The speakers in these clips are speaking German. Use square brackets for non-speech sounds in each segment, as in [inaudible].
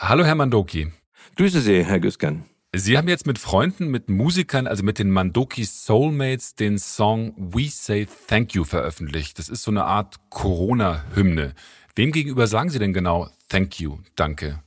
Hallo, Herr Mandoki. Grüße Sie, Herr Güsken. Sie haben jetzt mit Freunden, mit Musikern, also mit den Mandoki Soulmates, den Song We Say Thank You veröffentlicht. Das ist so eine Art Corona-Hymne. Wem gegenüber sagen Sie denn genau Thank You, danke?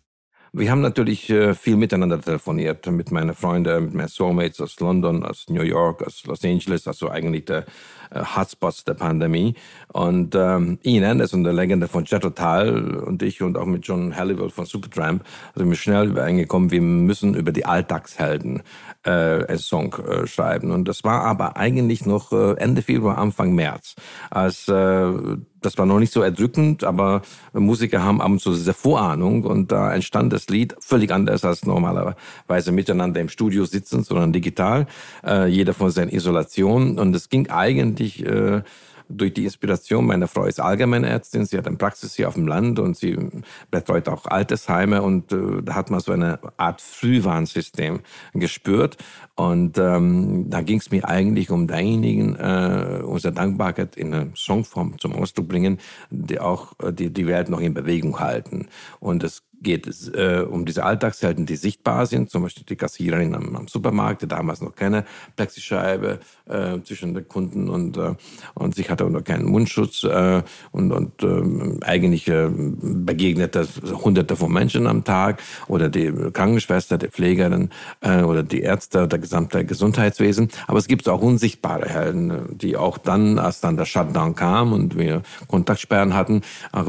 Wir haben natürlich äh, viel miteinander telefoniert mit meinen Freunden, mit meinen Soulmates aus London, aus New York, aus Los Angeles, also eigentlich der Hotspots der Pandemie. Und ähm, Ihnen, ist eine Legende von Jet Tal und ich und auch mit John Halliwell von Supertramp, sind wir schnell übereingekommen, wir müssen über die Alltagshelden äh, einen Song äh, schreiben. Und das war aber eigentlich noch äh, Ende Februar, Anfang März, als äh, das war noch nicht so erdrückend, aber Musiker haben ab und zu diese Vorahnung und da entstand das Lied völlig anders als normalerweise miteinander im Studio sitzen, sondern digital, äh, jeder von seiner Isolation und es ging eigentlich äh, durch die Inspiration. Meine Frau ist Allgemeinärztin, sie hat eine Praxis hier auf dem Land und sie betreut auch Altersheime und äh, da hat man so eine Art Frühwarnsystem gespürt. Und ähm, da ging es mir eigentlich um diejenigen, äh, unsere Dankbarkeit in einer Songform zum Ausdruck bringen, die auch äh, die, die Welt noch in Bewegung halten. Und es geht es äh, um diese Alltagshelden, die sichtbar sind, zum Beispiel die Kassiererin am, am Supermarkt, die damals noch keine Plexischeibe äh, zwischen den Kunden und, äh, und sich hatte auch noch keinen Mundschutz äh, und, und äh, eigentlich äh, begegnete Hunderte von Menschen am Tag oder die Krankenschwester, die Pflegerin äh, oder die Ärzte, der gesamte Gesundheitswesen. Aber es gibt auch unsichtbare Helden, die auch dann, als dann der Shutdown kam und wir Kontaktsperren hatten,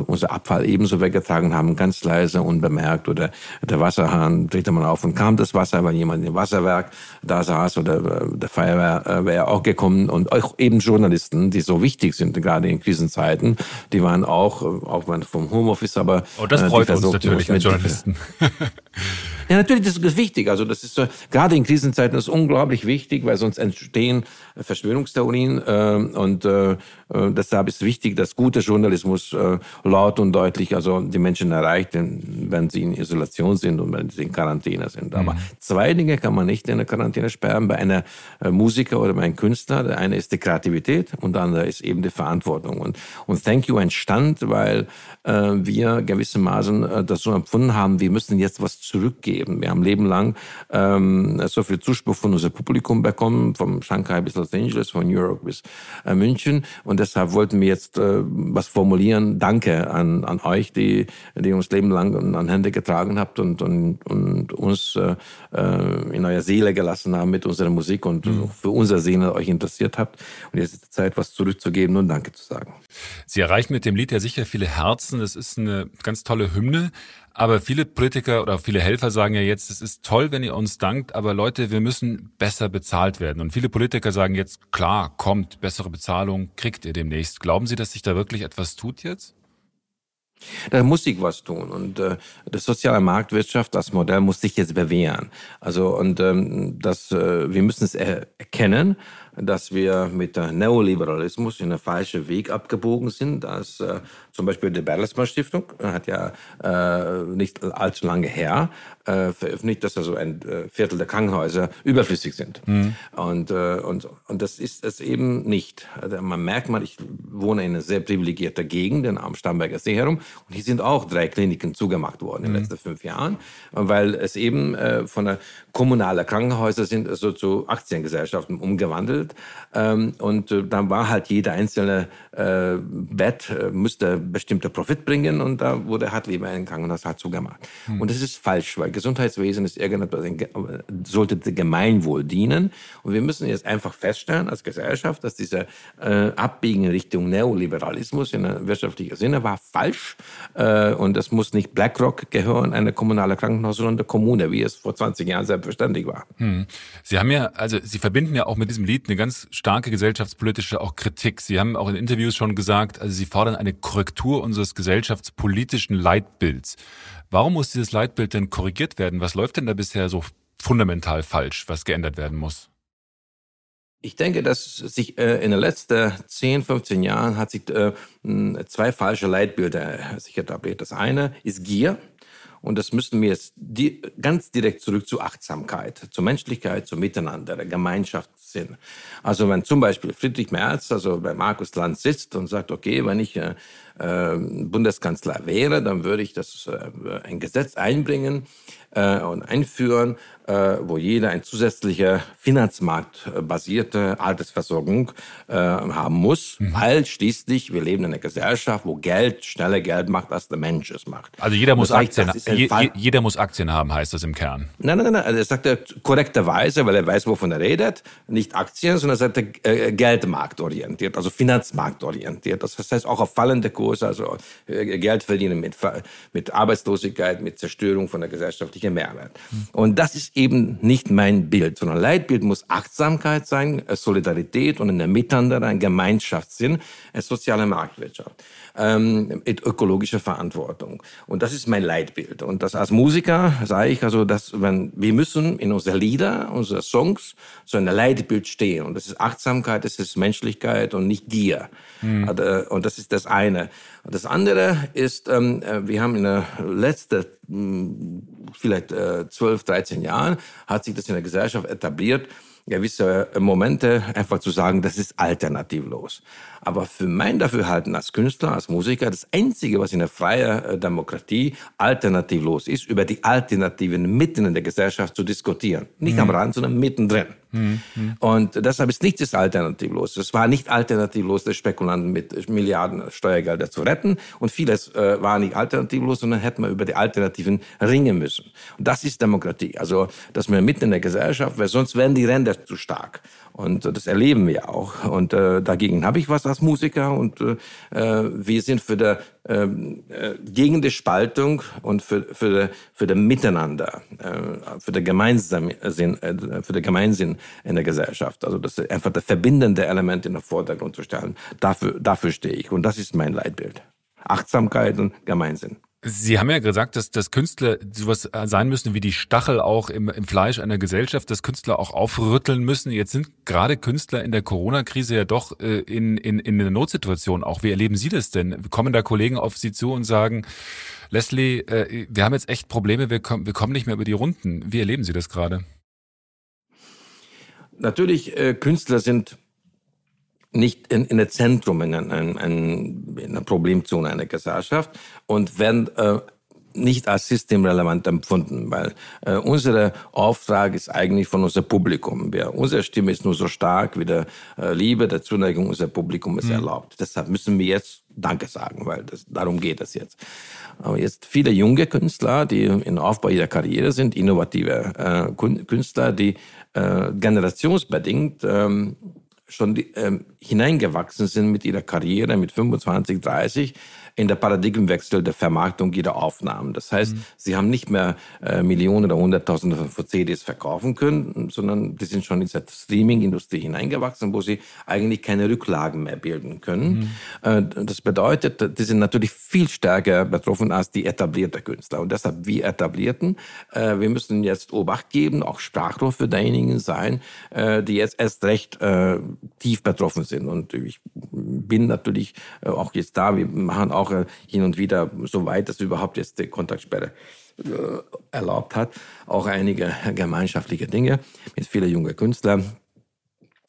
unser Abfall ebenso weggetragen haben, ganz leise und unbemerkt oder der Wasserhahn drehte man auf und kam das Wasser, weil jemand im Wasserwerk da saß oder äh, der Feuerwehr äh, wäre auch gekommen und auch eben Journalisten, die so wichtig sind, gerade in Krisenzeiten, die waren auch, äh, auch vom Homeoffice, aber oh, das freut uns natürlich als Journalisten. [laughs] Ja, natürlich, das ist wichtig. Also das ist gerade in Krisenzeiten ist unglaublich wichtig, weil sonst entstehen Verschwörungstheorien und deshalb ist wichtig, dass guter Journalismus laut und deutlich also die Menschen erreicht, wenn sie in Isolation sind und wenn sie in Quarantäne sind. Aber mhm. zwei Dinge kann man nicht in der Quarantäne sperren bei einer äh, Musiker oder bei einem Künstler. Der eine ist die Kreativität und der andere ist eben die Verantwortung. Und, und Thank You entstand, weil äh, wir gewissermaßen äh, das so empfunden haben, wir müssen jetzt was zurückgeben. Wir haben Leben lang ähm, so viel Zuspruch von unserem Publikum bekommen, vom Shanghai bis Los Angeles, von New York bis äh, München. Und deshalb wollten wir jetzt äh, was formulieren. Danke an, an euch, die, die uns Leben lang an Hände getragen habt und, und, und uns äh, äh, in eurer Seele gelassen haben mit unserer Musik und mhm. für unsere Seele euch interessiert habt. Und jetzt ist die Zeit, was zurückzugeben und Danke zu sagen. Sie erreichen mit dem Lied ja sicher viele Herzen. Es ist eine ganz tolle Hymne. Aber viele Politiker oder viele Helfer sagen ja jetzt, es ist toll, wenn ihr uns dankt, aber Leute, wir müssen besser bezahlt werden. Und viele Politiker sagen jetzt, klar, kommt, bessere Bezahlung kriegt ihr demnächst. Glauben Sie, dass sich da wirklich etwas tut jetzt? Da muss sich was tun und äh, die soziale Marktwirtschaft, das Modell muss sich jetzt bewähren. Also und ähm, das, äh, wir müssen es er erkennen dass wir mit der Neoliberalismus in einen falschen Weg abgebogen sind. Als, äh, zum Beispiel die Bertelsmann Stiftung hat ja äh, nicht allzu lange her äh, veröffentlicht, dass also ein äh, Viertel der Krankenhäuser überflüssig sind. Mhm. Und, äh, und, und das ist es eben nicht. Also man merkt mal, ich wohne in einer sehr privilegierten Gegend, am Starnberger See herum, und hier sind auch drei Kliniken zugemacht worden in den mhm. letzten fünf Jahren, weil es eben äh, von der kommunalen Krankenhäuser sind also zu Aktiengesellschaften umgewandelt. Ähm, und äh, dann war halt jeder einzelne äh, Bett, äh, musste bestimmter Profit bringen und da wurde halt lieber ein Krankenhaus halt zugemacht. Mhm. Und das ist falsch, weil Gesundheitswesen ist irgendetwas, sollte dem Gemeinwohl dienen. Und wir müssen jetzt einfach feststellen als Gesellschaft, dass diese äh, Abbiegen in Richtung Neoliberalismus in wirtschaftlicher Sinne war falsch. Äh, und es muss nicht BlackRock gehören, eine kommunale Krankenhaus, sondern der Kommune, wie es vor 20 Jahren selbstverständlich war. Hm. Sie haben ja, also Sie verbinden ja auch mit diesem Lied eine ganz starke gesellschaftspolitische auch Kritik. Sie haben auch in Interviews schon gesagt, also Sie fordern eine Korrektur unseres gesellschaftspolitischen Leitbilds. Warum muss dieses Leitbild denn korrigiert werden? Was läuft denn da bisher so fundamental falsch, was geändert werden muss? Ich denke, dass sich äh, in den letzten 10, 15 Jahren hat sich äh, zwei falsche Leitbilder sich etabliert. Das eine ist Gier Und das müssen wir jetzt die, ganz direkt zurück zur Achtsamkeit, zur Menschlichkeit, zum Miteinander, der Gemeinschaftssinn. Also wenn zum Beispiel Friedrich Merz, also bei Markus Land sitzt und sagt, okay, wenn ich äh, äh, Bundeskanzler wäre, dann würde ich das äh, ein Gesetz einbringen äh, und einführen, wo jeder eine zusätzliche finanzmarktbasierte Altersversorgung haben muss, mhm. weil schließlich wir leben in einer Gesellschaft, wo Geld schneller Geld macht, als der Mensch es macht. Also jeder muss Aktien, je, jeder muss Aktien haben, heißt das im Kern. Nein, nein, nein, also das sagt er korrekterweise, weil er weiß, wovon er redet, nicht Aktien, sondern sagt er äh, Geldmarktorientiert, also finanzmarktorientiert. Das heißt auch auf fallende Kurse, also äh, Geld verdienen mit, mit Arbeitslosigkeit, mit Zerstörung von der gesellschaftlichen Mehrwert. Mhm. Und das ist eben nicht mein Bild, sondern Leitbild muss Achtsamkeit sein, äh, Solidarität und ein Miteinander, ein Gemeinschaftssinn, eine soziale Marktwirtschaft ähm, mit ökologischer Verantwortung. Und das ist mein Leitbild. Und das als Musiker sage ich also, dass wenn, wir müssen in unsere Lieder, unsere Songs so ein Leitbild stehen. Und das ist Achtsamkeit, das ist Menschlichkeit und nicht Gier. Mhm. Und das ist das eine. Und das andere ist, ähm, äh, wir haben in der letzten vielleicht äh, 12, 13 Jahren hat sich das in der Gesellschaft etabliert, gewisse Momente einfach zu sagen, das ist alternativlos. Aber für mein Dafürhalten als Künstler, als Musiker, das Einzige, was in der freien äh, Demokratie alternativlos ist, über die Alternativen mitten in der Gesellschaft zu diskutieren. Nicht mhm. am Rand, sondern mittendrin. Mhm. Und deshalb ist nichts alternativlos. Es war nicht alternativlos, die Spekulanten mit Milliarden Steuergelder zu retten. Und vieles äh, war nicht alternativlos, sondern hätten wir über die Alternativen ringen müssen. Und das ist Demokratie. Also, dass wir mitten in der Gesellschaft, weil sonst werden die Ränder zu stark. Und das erleben wir auch. Und äh, dagegen habe ich was als Musiker. Und äh, wir sind für der, ähm, äh, gegen die Spaltung und für, für, für das Miteinander, äh, für den Gemeinsinn, äh, für den Gemeinsinn in der Gesellschaft. Also das ist einfach das verbindende Element in den Vordergrund zu stellen. Dafür, dafür stehe ich. Und das ist mein Leitbild. Achtsamkeit und Gemeinsinn. Sie haben ja gesagt, dass, dass Künstler sowas sein müssen wie die Stachel auch im, im Fleisch einer Gesellschaft, dass Künstler auch aufrütteln müssen. Jetzt sind gerade Künstler in der Corona-Krise ja doch äh, in, in, in einer Notsituation auch. Wie erleben Sie das denn? Kommen da Kollegen auf Sie zu und sagen, Leslie, äh, wir haben jetzt echt Probleme, wir, kommen, wir kommen nicht mehr über die Runden. Wie erleben Sie das gerade? Natürlich, äh, Künstler sind nicht in, in der Zentrum, in, in, in, in einer Problemzone einer Gesellschaft und werden äh, nicht als systemrelevant empfunden, weil äh, unser Auftrag ist eigentlich von unserem Publikum. Wir, unsere Stimme ist nur so stark, wie der äh, Liebe, der Zuneigung unser Publikum es mhm. erlaubt. Deshalb müssen wir jetzt Danke sagen, weil das, darum geht es jetzt. Aber jetzt viele junge Künstler, die im Aufbau ihrer Karriere sind, innovative äh, Künstler, die äh, generationsbedingt ähm, schon die, ähm, hineingewachsen sind mit ihrer Karriere mit 25, 30 in der Paradigmenwechsel der Vermarktung ihrer Aufnahmen. Das heißt, mhm. sie haben nicht mehr äh, Millionen oder Hunderttausende von CDs verkaufen können, sondern die sind schon in diese Streaming-Industrie hineingewachsen, wo sie eigentlich keine Rücklagen mehr bilden können. Mhm. Äh, das bedeutet, die sind natürlich viel stärker betroffen als die etablierten Künstler. Und deshalb, wir Etablierten, äh, wir müssen jetzt Obacht geben, auch Sprachrohr für diejenigen sein, äh, die jetzt erst recht äh, tief betroffen sind. Und ich bin natürlich äh, auch jetzt da, wir machen auch äh, hin und wieder, soweit das überhaupt jetzt die Kontaktsperre äh, erlaubt hat, auch einige [laughs] gemeinschaftliche Dinge mit vielen jungen Künstlern.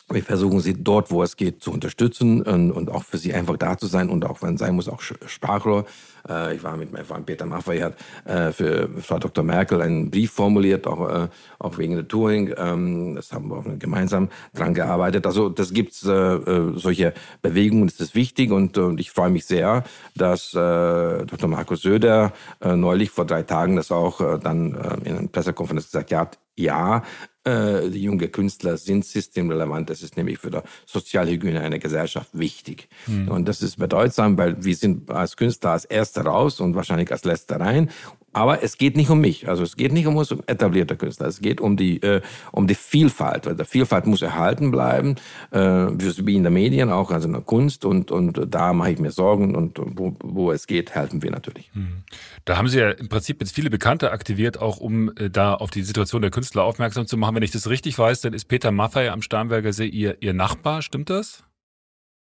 Wir versuchen sie dort, wo es geht, zu unterstützen und, auch für sie einfach da zu sein und auch, wenn es sein muss, auch Sprachrohr. Äh, ich war mit meinem Freund Peter Maffei, hat äh, für Frau Dr. Merkel einen Brief formuliert, auch, äh, auch wegen der Touring. Ähm, das haben wir auch gemeinsam dran gearbeitet. Also das gibt solche Bewegungen, das ist wichtig und ich freue mich sehr, dass Dr. Markus Söder neulich vor drei Tagen das auch dann in einer Pressekonferenz gesagt hat, ja, äh, die jungen Künstler sind systemrelevant. Das ist nämlich für die Sozialhygiene einer Gesellschaft wichtig. Mhm. Und das ist bedeutsam, weil wir sind als Künstler als Erster raus und wahrscheinlich als Letzter rein. Aber es geht nicht um mich. Also es geht nicht um uns um etablierte Künstler. Es geht um die, äh, um die Vielfalt. Weil die Vielfalt muss erhalten bleiben, äh, wie in den Medien auch, also in der Kunst. Und, und da mache ich mir Sorgen. Und wo, wo es geht, helfen wir natürlich. Mhm. Da haben Sie ja im Prinzip jetzt viele Bekannte aktiviert, auch um äh, da auf die Situation der Künstler aufmerksam zu machen. Wenn ich das richtig weiß, dann ist Peter Maffay am Starnberger See Ihr, Ihr Nachbar. Stimmt das?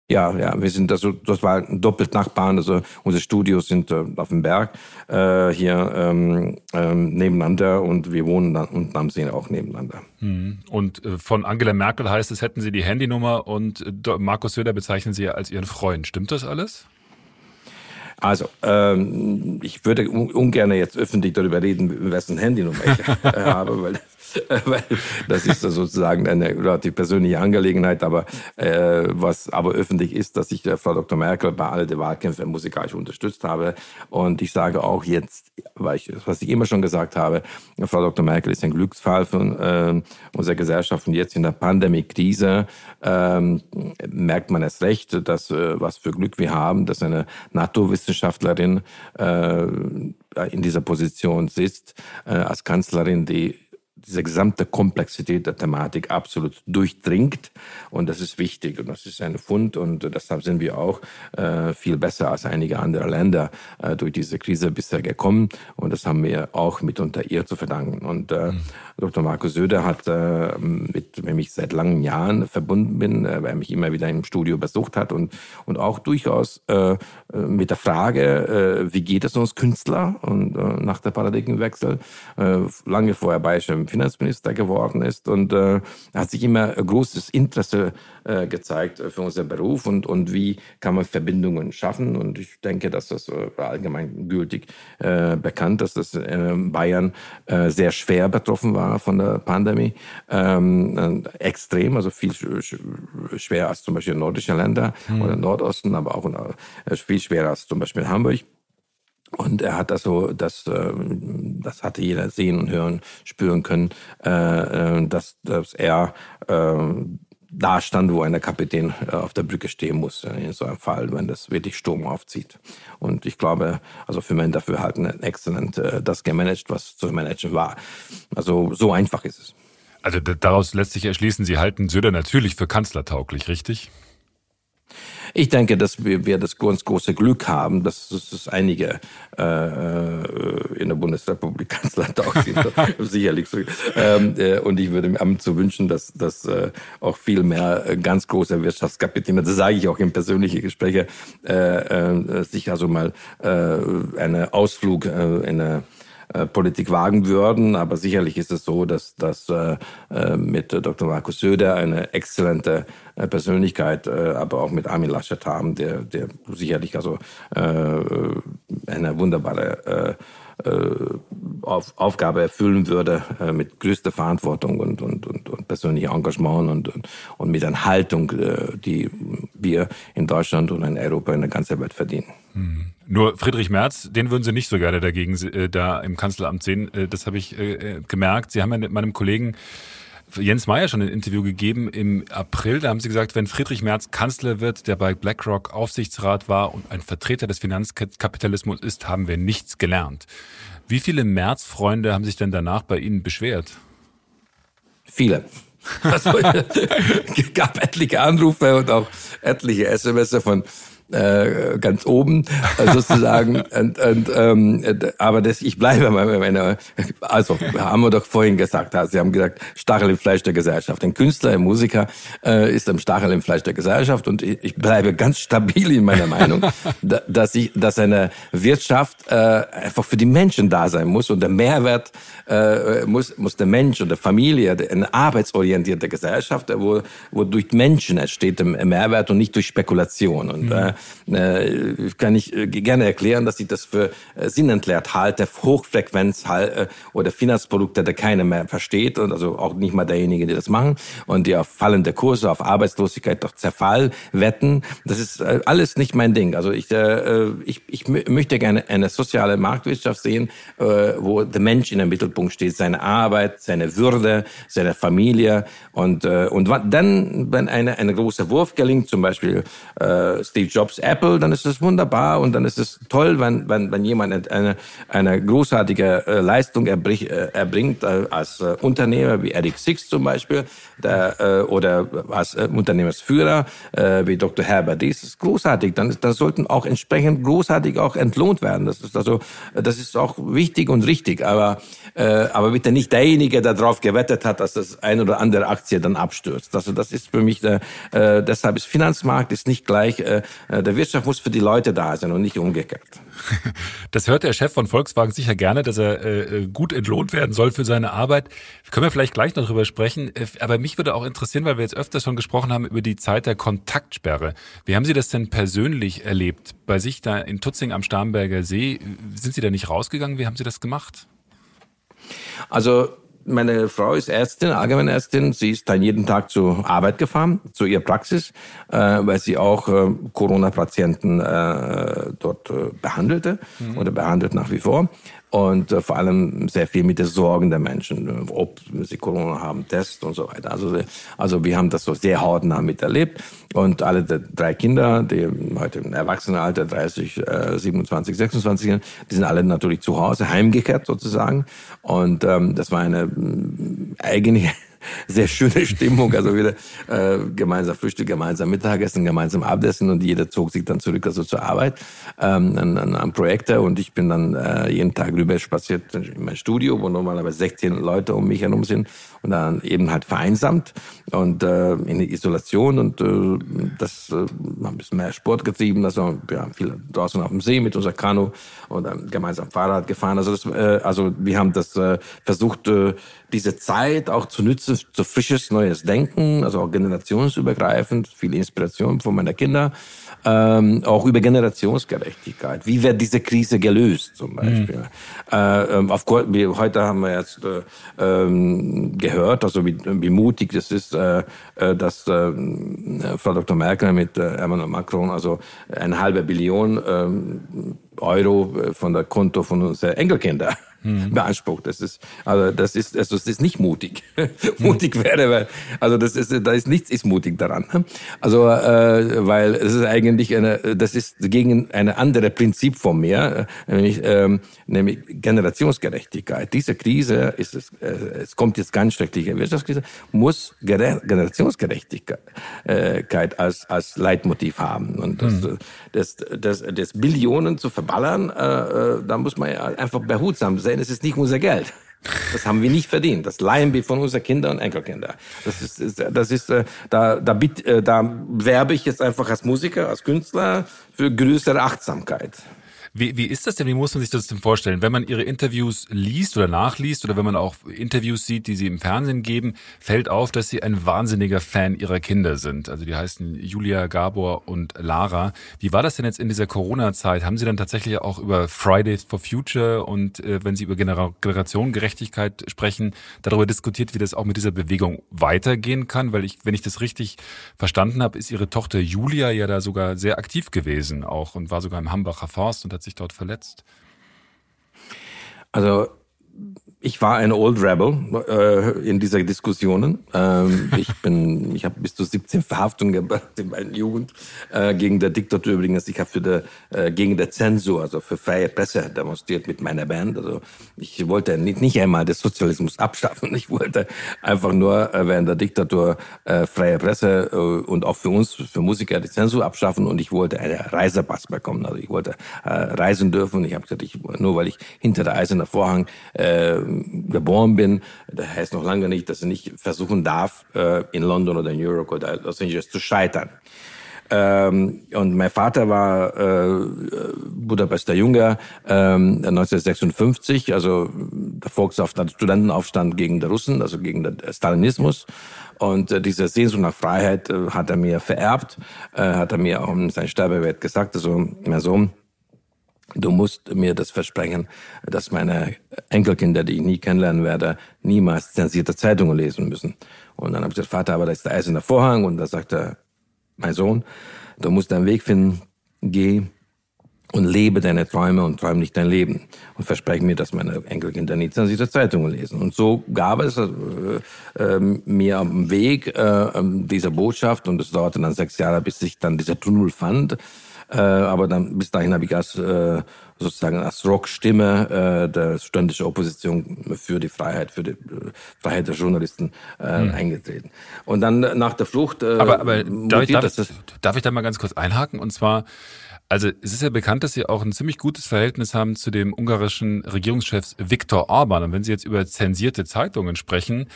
Ja, ja, wir sind also, das war doppelt Nachbarn. Also unsere Studios sind äh, auf dem Berg äh, hier ähm, ähm, nebeneinander und wir wohnen dann unten am See auch nebeneinander. Hm. Und äh, von Angela Merkel heißt es, hätten Sie die Handynummer und äh, Markus Söder bezeichnen Sie als Ihren Freund. Stimmt das alles? Also, ähm, ich würde ungern jetzt öffentlich darüber reden, wessen Handynummer ich [laughs] habe, weil weil das ist sozusagen eine relativ persönliche Angelegenheit, aber äh, was aber öffentlich ist, dass ich äh, Frau Dr. Merkel bei all den Wahlkämpfen musikalisch unterstützt habe. Und ich sage auch jetzt, ich, was ich immer schon gesagt habe, Frau Dr. Merkel ist ein Glücksfall von äh, unserer Gesellschaft und jetzt in der Pandemie-Krise ähm, merkt man es recht, dass äh, was für Glück wir haben, dass eine Naturwissenschaftlerin äh, in dieser Position sitzt, äh, als Kanzlerin, die diese gesamte Komplexität der Thematik absolut durchdringt. Und das ist wichtig und das ist ein Fund und deshalb sind wir auch äh, viel besser als einige andere Länder äh, durch diese Krise bisher gekommen. Und das haben wir auch mitunter ihr zu verdanken. Und äh, mhm. Dr. Markus Söder hat, äh, mit wem ich seit langen Jahren verbunden bin, äh, weil mich immer wieder im Studio besucht hat und, und auch durchaus äh, äh mit der Frage, äh, wie geht es uns Künstler und äh, nach der Paradigmenwechsel, lange vorher Bayerischer Finanzminister geworden ist und hat sich immer großes Interesse gezeigt für unseren Beruf und, und wie kann man Verbindungen schaffen. Und ich denke, dass das allgemein gültig bekannt, dass das äh, Bayern sehr schwer betroffen war von der Pandemie. Ähm, extrem, also viel sch schwerer als zum Beispiel nordische Länder mhm. oder Nordosten, aber auch äh, viel schwerer als zum Beispiel Hamburg. Und er hat also, das, ähm, das hatte jeder sehen und hören, spüren können, äh, äh, dass, dass er ähm, da stand, wo ein Kapitän äh, auf der Brücke stehen muss, in so einem Fall, wenn das wirklich Sturm aufzieht. Und ich glaube, also für mein Dafürhalten exzellent das gemanagt, was zu managen war. Also so einfach ist es. Also daraus lässt sich erschließen, Sie halten Söder natürlich für kanzlertauglich, richtig? Ich denke, dass wir, wir das ganz große Glück haben, dass es einige äh, äh, in der Bundesrepublik Kanzler auch sind. [laughs] sicherlich so. Ähm, äh, und ich würde mir am zu wünschen, dass, dass äh, auch viel mehr äh, ganz große Wirtschaftskapitäne, das sage ich auch in persönlichen Gesprächen, äh, äh, sich also mal äh, einen Ausflug äh, in eine Politik wagen würden. Aber sicherlich ist es so, dass, dass äh, äh mit Dr. Markus Söder eine exzellente äh, Persönlichkeit, äh, aber auch mit Armin Laschet haben, der, der sicherlich also äh, eine wunderbare auf, Aufgabe erfüllen würde äh, mit größter Verantwortung und, und, und, und persönlichem Engagement und, und, und mit einer Haltung, äh, die wir in Deutschland und in Europa in der ganzen Welt verdienen. Mhm. Nur Friedrich Merz, den würden Sie nicht so gerne dagegen äh, da im Kanzleramt sehen. Äh, das habe ich äh, gemerkt. Sie haben ja mit meinem Kollegen Jens Meyer schon ein Interview gegeben im April. Da haben Sie gesagt, wenn Friedrich Merz Kanzler wird, der bei BlackRock Aufsichtsrat war und ein Vertreter des Finanzkapitalismus ist, haben wir nichts gelernt. Wie viele Merz-Freunde haben sich denn danach bei Ihnen beschwert? Viele. [laughs] Also, [laughs] es gab etliche Anrufe und auch etliche SMS von äh, ganz oben äh, sozusagen. [laughs] und, und, ähm, aber das, ich bleibe bei meiner, also haben wir doch vorhin gesagt, Sie haben gesagt, Stachel im Fleisch der Gesellschaft. Ein Künstler, ein Musiker äh, ist ein Stachel im Fleisch der Gesellschaft und ich bleibe ganz stabil in meiner Meinung, [laughs] dass ich, dass eine Wirtschaft äh, einfach für die Menschen da sein muss und der Mehrwert äh, muss, muss der Mensch und der Familie, eine arbeitsorientierte Gesellschaft, wo, wo durch Menschen entsteht der Mehrwert und nicht durch Spekulation. Und mhm. äh, äh, kann ich äh, gerne erklären, dass ich das für äh, sinnentleert halte, Hochfrequenz äh, oder Finanzprodukte, der keiner mehr versteht und also auch nicht mal derjenige, die das machen und die auf fallende Kurse, auf Arbeitslosigkeit, auf Zerfall wetten. Das ist äh, alles nicht mein Ding. Also ich, äh, ich, ich möchte gerne eine soziale Marktwirtschaft sehen, äh, wo der Mensch in der Mittelpunkt steht, seine Arbeit, seine Würde, seine Familie und, äh, und dann, wenn eine, eine große Wurf gelingt, zum Beispiel äh, Steve Jobs Jobs Apple, dann ist es wunderbar und dann ist es toll, wenn, wenn, wenn jemand eine, eine großartige äh, Leistung erbrich, äh, erbringt äh, als Unternehmer, wie Eric Six zum Beispiel, der, oder als Unternehmensführer, wie Dr. Herbert. Das ist großartig. Dann, das sollten auch entsprechend großartig auch entlohnt werden. Das ist also, das ist auch wichtig und richtig. Aber, aber bitte nicht derjenige, der darauf gewettet hat, dass das ein oder andere Aktie dann abstürzt. Also das ist für mich deshalb ist Finanzmarkt ist nicht gleich, der Wirtschaft muss für die Leute da sein und nicht umgekehrt. [laughs] Das hört der Chef von Volkswagen sicher gerne, dass er äh, gut entlohnt werden soll für seine Arbeit. Können wir vielleicht gleich noch drüber sprechen. Äh, aber mich würde auch interessieren, weil wir jetzt öfter schon gesprochen haben über die Zeit der Kontaktsperre. Wie haben Sie das denn persönlich erlebt? Bei sich da in Tutzing am Starnberger See, sind Sie da nicht rausgegangen? Wie haben Sie das gemacht? Also meine Frau ist Ärztin, Allgemeinärztin. Sie ist dann jeden Tag zur Arbeit gefahren, zu ihrer Praxis, äh, weil sie auch äh, Corona-Patienten äh, dort äh, behandelte mhm. oder behandelt nach wie vor und äh, vor allem sehr viel mit den Sorgen der Menschen, äh, ob sie Corona haben, Test und so weiter. Also, also wir haben das so sehr hautnah miterlebt und alle drei Kinder, die heute im Erwachsenenalter 30, äh, 27, 26 sind, die sind alle natürlich zu Hause, heimgekehrt sozusagen und ähm, das war eine äh, eigene sehr schöne Stimmung. Also wieder äh, gemeinsam Frühstück, gemeinsam Mittagessen, gemeinsam Abendessen und jeder zog sich dann zurück also zur Arbeit ähm, an, an, an Projekte und ich bin dann äh, jeden Tag rüber spaziert in mein Studio, wo normalerweise 16 Leute um mich herum sind und dann eben halt vereinsamt und äh, in Isolation und äh, das äh, haben ein bisschen mehr Sport getrieben. Also wir haben viel draußen auf dem See mit unser Kanu und dann gemeinsam Fahrrad gefahren. Also das, äh, also wir haben das äh, versucht, äh, diese Zeit auch zu nützen zu frisches neues Denken, also auch generationsübergreifend, viel Inspiration von meiner Kinder ähm, auch über Generationsgerechtigkeit. Wie wird diese Krise gelöst zum Beispiel? Mhm. Äh, ähm, auf, heute haben wir jetzt äh, ähm, gehört, also wie, wie mutig das ist, äh, äh dass äh, Frau Dr. Merkel mit äh, Emmanuel Macron also eine halbe Billion äh, Euro äh, von der Konto von unseren Enkelkinder mhm. beansprucht. Das ist, also das ist, also das ist nicht mutig. [laughs] mutig wäre, weil, also das ist, da ist nichts ist mutig daran. Also, äh, weil es ist eigentlich eine, das ist gegen eine andere Prinzip von mir, äh, nämlich, ähm, nämlich Generationsgerechtigkeit. Diese Krise ist es, äh, es kommt jetzt ganz schreckliche Wirtschaftskrise, muss Generationsgerechtigkeit äh, als, als Leitmotiv haben. Und das, mhm. das, das, das, das Billionen zu verballern, äh, äh da muss man einfach behutsam sein denn es ist nicht unser Geld. Das haben wir nicht verdient. Das leihen wir von unseren Kindern und Enkelkindern. Das ist, das ist, äh, da, da, äh, da werbe ich jetzt einfach als Musiker, als Künstler für größere Achtsamkeit. Wie, wie ist das denn? Wie muss man sich das denn vorstellen? Wenn man Ihre Interviews liest oder nachliest oder wenn man auch Interviews sieht, die Sie im Fernsehen geben, fällt auf, dass Sie ein wahnsinniger Fan Ihrer Kinder sind. Also die heißen Julia, Gabor und Lara. Wie war das denn jetzt in dieser Corona-Zeit? Haben Sie dann tatsächlich auch über Fridays for Future und äh, wenn Sie über Genera Generationengerechtigkeit sprechen, darüber diskutiert, wie das auch mit dieser Bewegung weitergehen kann? Weil ich, wenn ich das richtig verstanden habe, ist Ihre Tochter Julia ja da sogar sehr aktiv gewesen auch und war sogar im Hambacher Forst und hat sich dort verletzt? Also ich war ein Old Rebel äh, in dieser Diskussionen. Ähm, ich bin, ich habe bis zu 17 Verhaftungen gebracht in meiner Jugend äh, gegen der Diktatur übrigens. Ich habe für der, äh, gegen der Zensur, also für freie Presse demonstriert mit meiner Band. Also ich wollte nicht, nicht einmal den Sozialismus abschaffen. Ich wollte einfach nur äh, während der Diktatur äh, freie Presse äh, und auch für uns, für Musiker, die Zensur abschaffen. Und ich wollte einen Reisepass bekommen. Also ich wollte äh, reisen dürfen. Ich habe gesagt, ich, nur weil ich hinter der eisernen Vorhang äh, geboren bin, das heißt noch lange nicht, dass ich nicht versuchen darf, äh, in London oder New York oder Los Angeles zu scheitern. Ähm, und mein Vater war äh, Budapester Junge ähm, 1956, also der Volksaufstand, Studentenaufstand gegen die Russen, also gegen den Stalinismus. Und äh, diese Sehnsucht nach Freiheit äh, hat er mir vererbt, äh, hat er mir auch in seinem Sterbebett gesagt, also mein Sohn, Du musst mir das versprechen, dass meine Enkelkinder, die ich nie kennenlernen werde, niemals zensierte Zeitungen lesen müssen. Und dann habe ich gesagt, Vater, aber da ist der eiserne Vorhang. Und da sagte mein Sohn, du musst deinen Weg finden, geh und lebe deine Träume und träum nicht dein Leben. Und verspreche mir, dass meine Enkelkinder nie zensierte Zeitungen lesen. Und so gab es äh, äh, mir am Weg äh, dieser Botschaft, und es dauerte dann sechs Jahre, bis ich dann dieser Tunnel fand, Äh, aber dann bis dahin habe ich als äh, sozusagen als Rockstimme äh, der studentischen Opposition für die Freiheit, für die äh, Freiheit der Journalisten äh, hm. eingetreten. Und dann nach der Flucht. Äh, aber aber darf, ich, darf, darf ich da mal ganz kurz einhaken? Und zwar also es ist ja bekannt, dass Sie auch ein ziemlich gutes Verhältnis haben zu dem ungarischen Regierungschef Viktor Orban. Und wenn Sie jetzt über zensierte Zeitungen sprechen,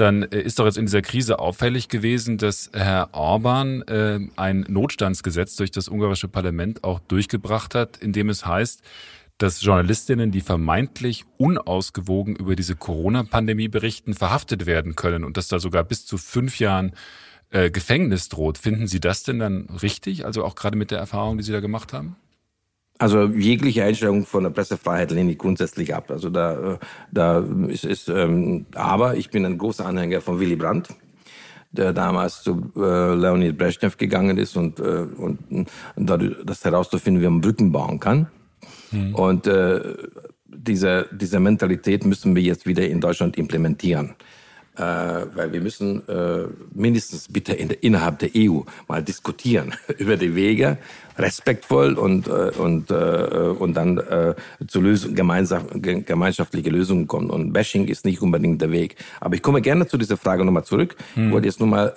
dann äh, ist doch jetzt in dieser Krise auffällig gewesen, dass Herr Orban äh, ein Notstandsgesetz durch das ungarische Parlament auch durchgebracht hat, in dem es heißt, dass Journalistinnen, die vermeintlich unausgewogen über diese Corona-Pandemie berichten, verhaftet werden können und dass da sogar bis zu fünf Jahren äh, Gefängnis droht. Finden Sie das denn dann richtig? Also auch gerade mit der Erfahrung, die Sie da gemacht haben? Also jegliche Einstellung von der Pressefreiheit lehne ich grundsätzlich ab. Also da, äh, da ist es, ähm, aber ich bin ein großer Anhänger von Willy Brandt, der damals zu äh, Leonid Brezhnev gegangen ist und, äh, und, dadurch, das herauszufinden, wie man Brücken bauen kann. Mhm. Und äh, diese, diese Mentalität müssen wir jetzt wieder in Deutschland implementieren äh, weil wir müssen äh, mindestens bitte in der, innerhalb der EU mal diskutieren [laughs] über die Wege, respektvoll und äh, und äh, und dann äh, zu Lösung, gemeinsam, gemeinschaftliche Lösungen kommen. Und Bashing ist nicht unbedingt der Weg. Aber ich komme gerne zu dieser Frage nochmal zurück. Hm. Ich wollte jetzt nur mal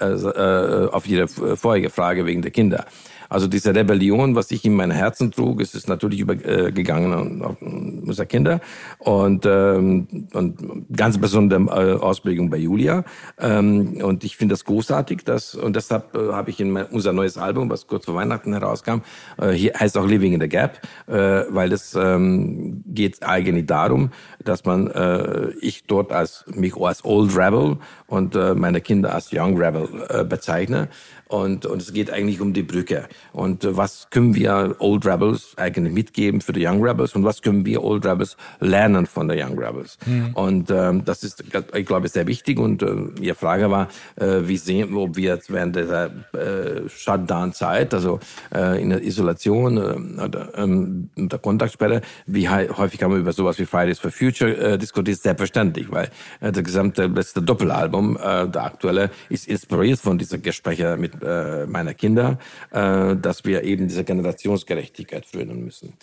auf Ihre vorherige Frage wegen der Kinder. Also diese Rebellion, was ich in mein Herzen trug, ist es natürlich übergegangen auf unsere Kinder und, ähm, und ganz besondere äh, Ausprägung bei Julia. Ähm, und ich finde das großartig, dass und deshalb äh, habe ich in mein, unser neues Album, was kurz vor Weihnachten herauskam, äh, hier heißt auch Living in the Gap, äh, weil es ähm, geht eigentlich darum, dass man äh, ich dort als mich als Old Rebel und äh, meine Kinder als Young Rebel äh, bezeichne. Und, und es geht eigentlich um die Brücke. Und äh, was können wir Old Rebels eigentlich mitgeben für die Young Rebels und was können wir Old Rebels lernen von den Young Rebels? Mhm. Und ähm, das ist, ich glaube, sehr wichtig. Und äh, Ihre Frage war, äh, wie sehen, ob wir jetzt während dieser äh, Shutdown-Zeit, also äh, in der Isolation äh, oder ähm, der Kontaktsperre, wie häufig haben wir über sowas wie Fridays for Future äh, diskutiert? Selbstverständlich, weil äh, das gesamte letzte Doppelalbum, äh, der aktuelle, ist inspiriert von dieser Gespräche mit äh, meiner Kinder, äh, dass wir eben diese Generationsgerechtigkeit frönen müssen.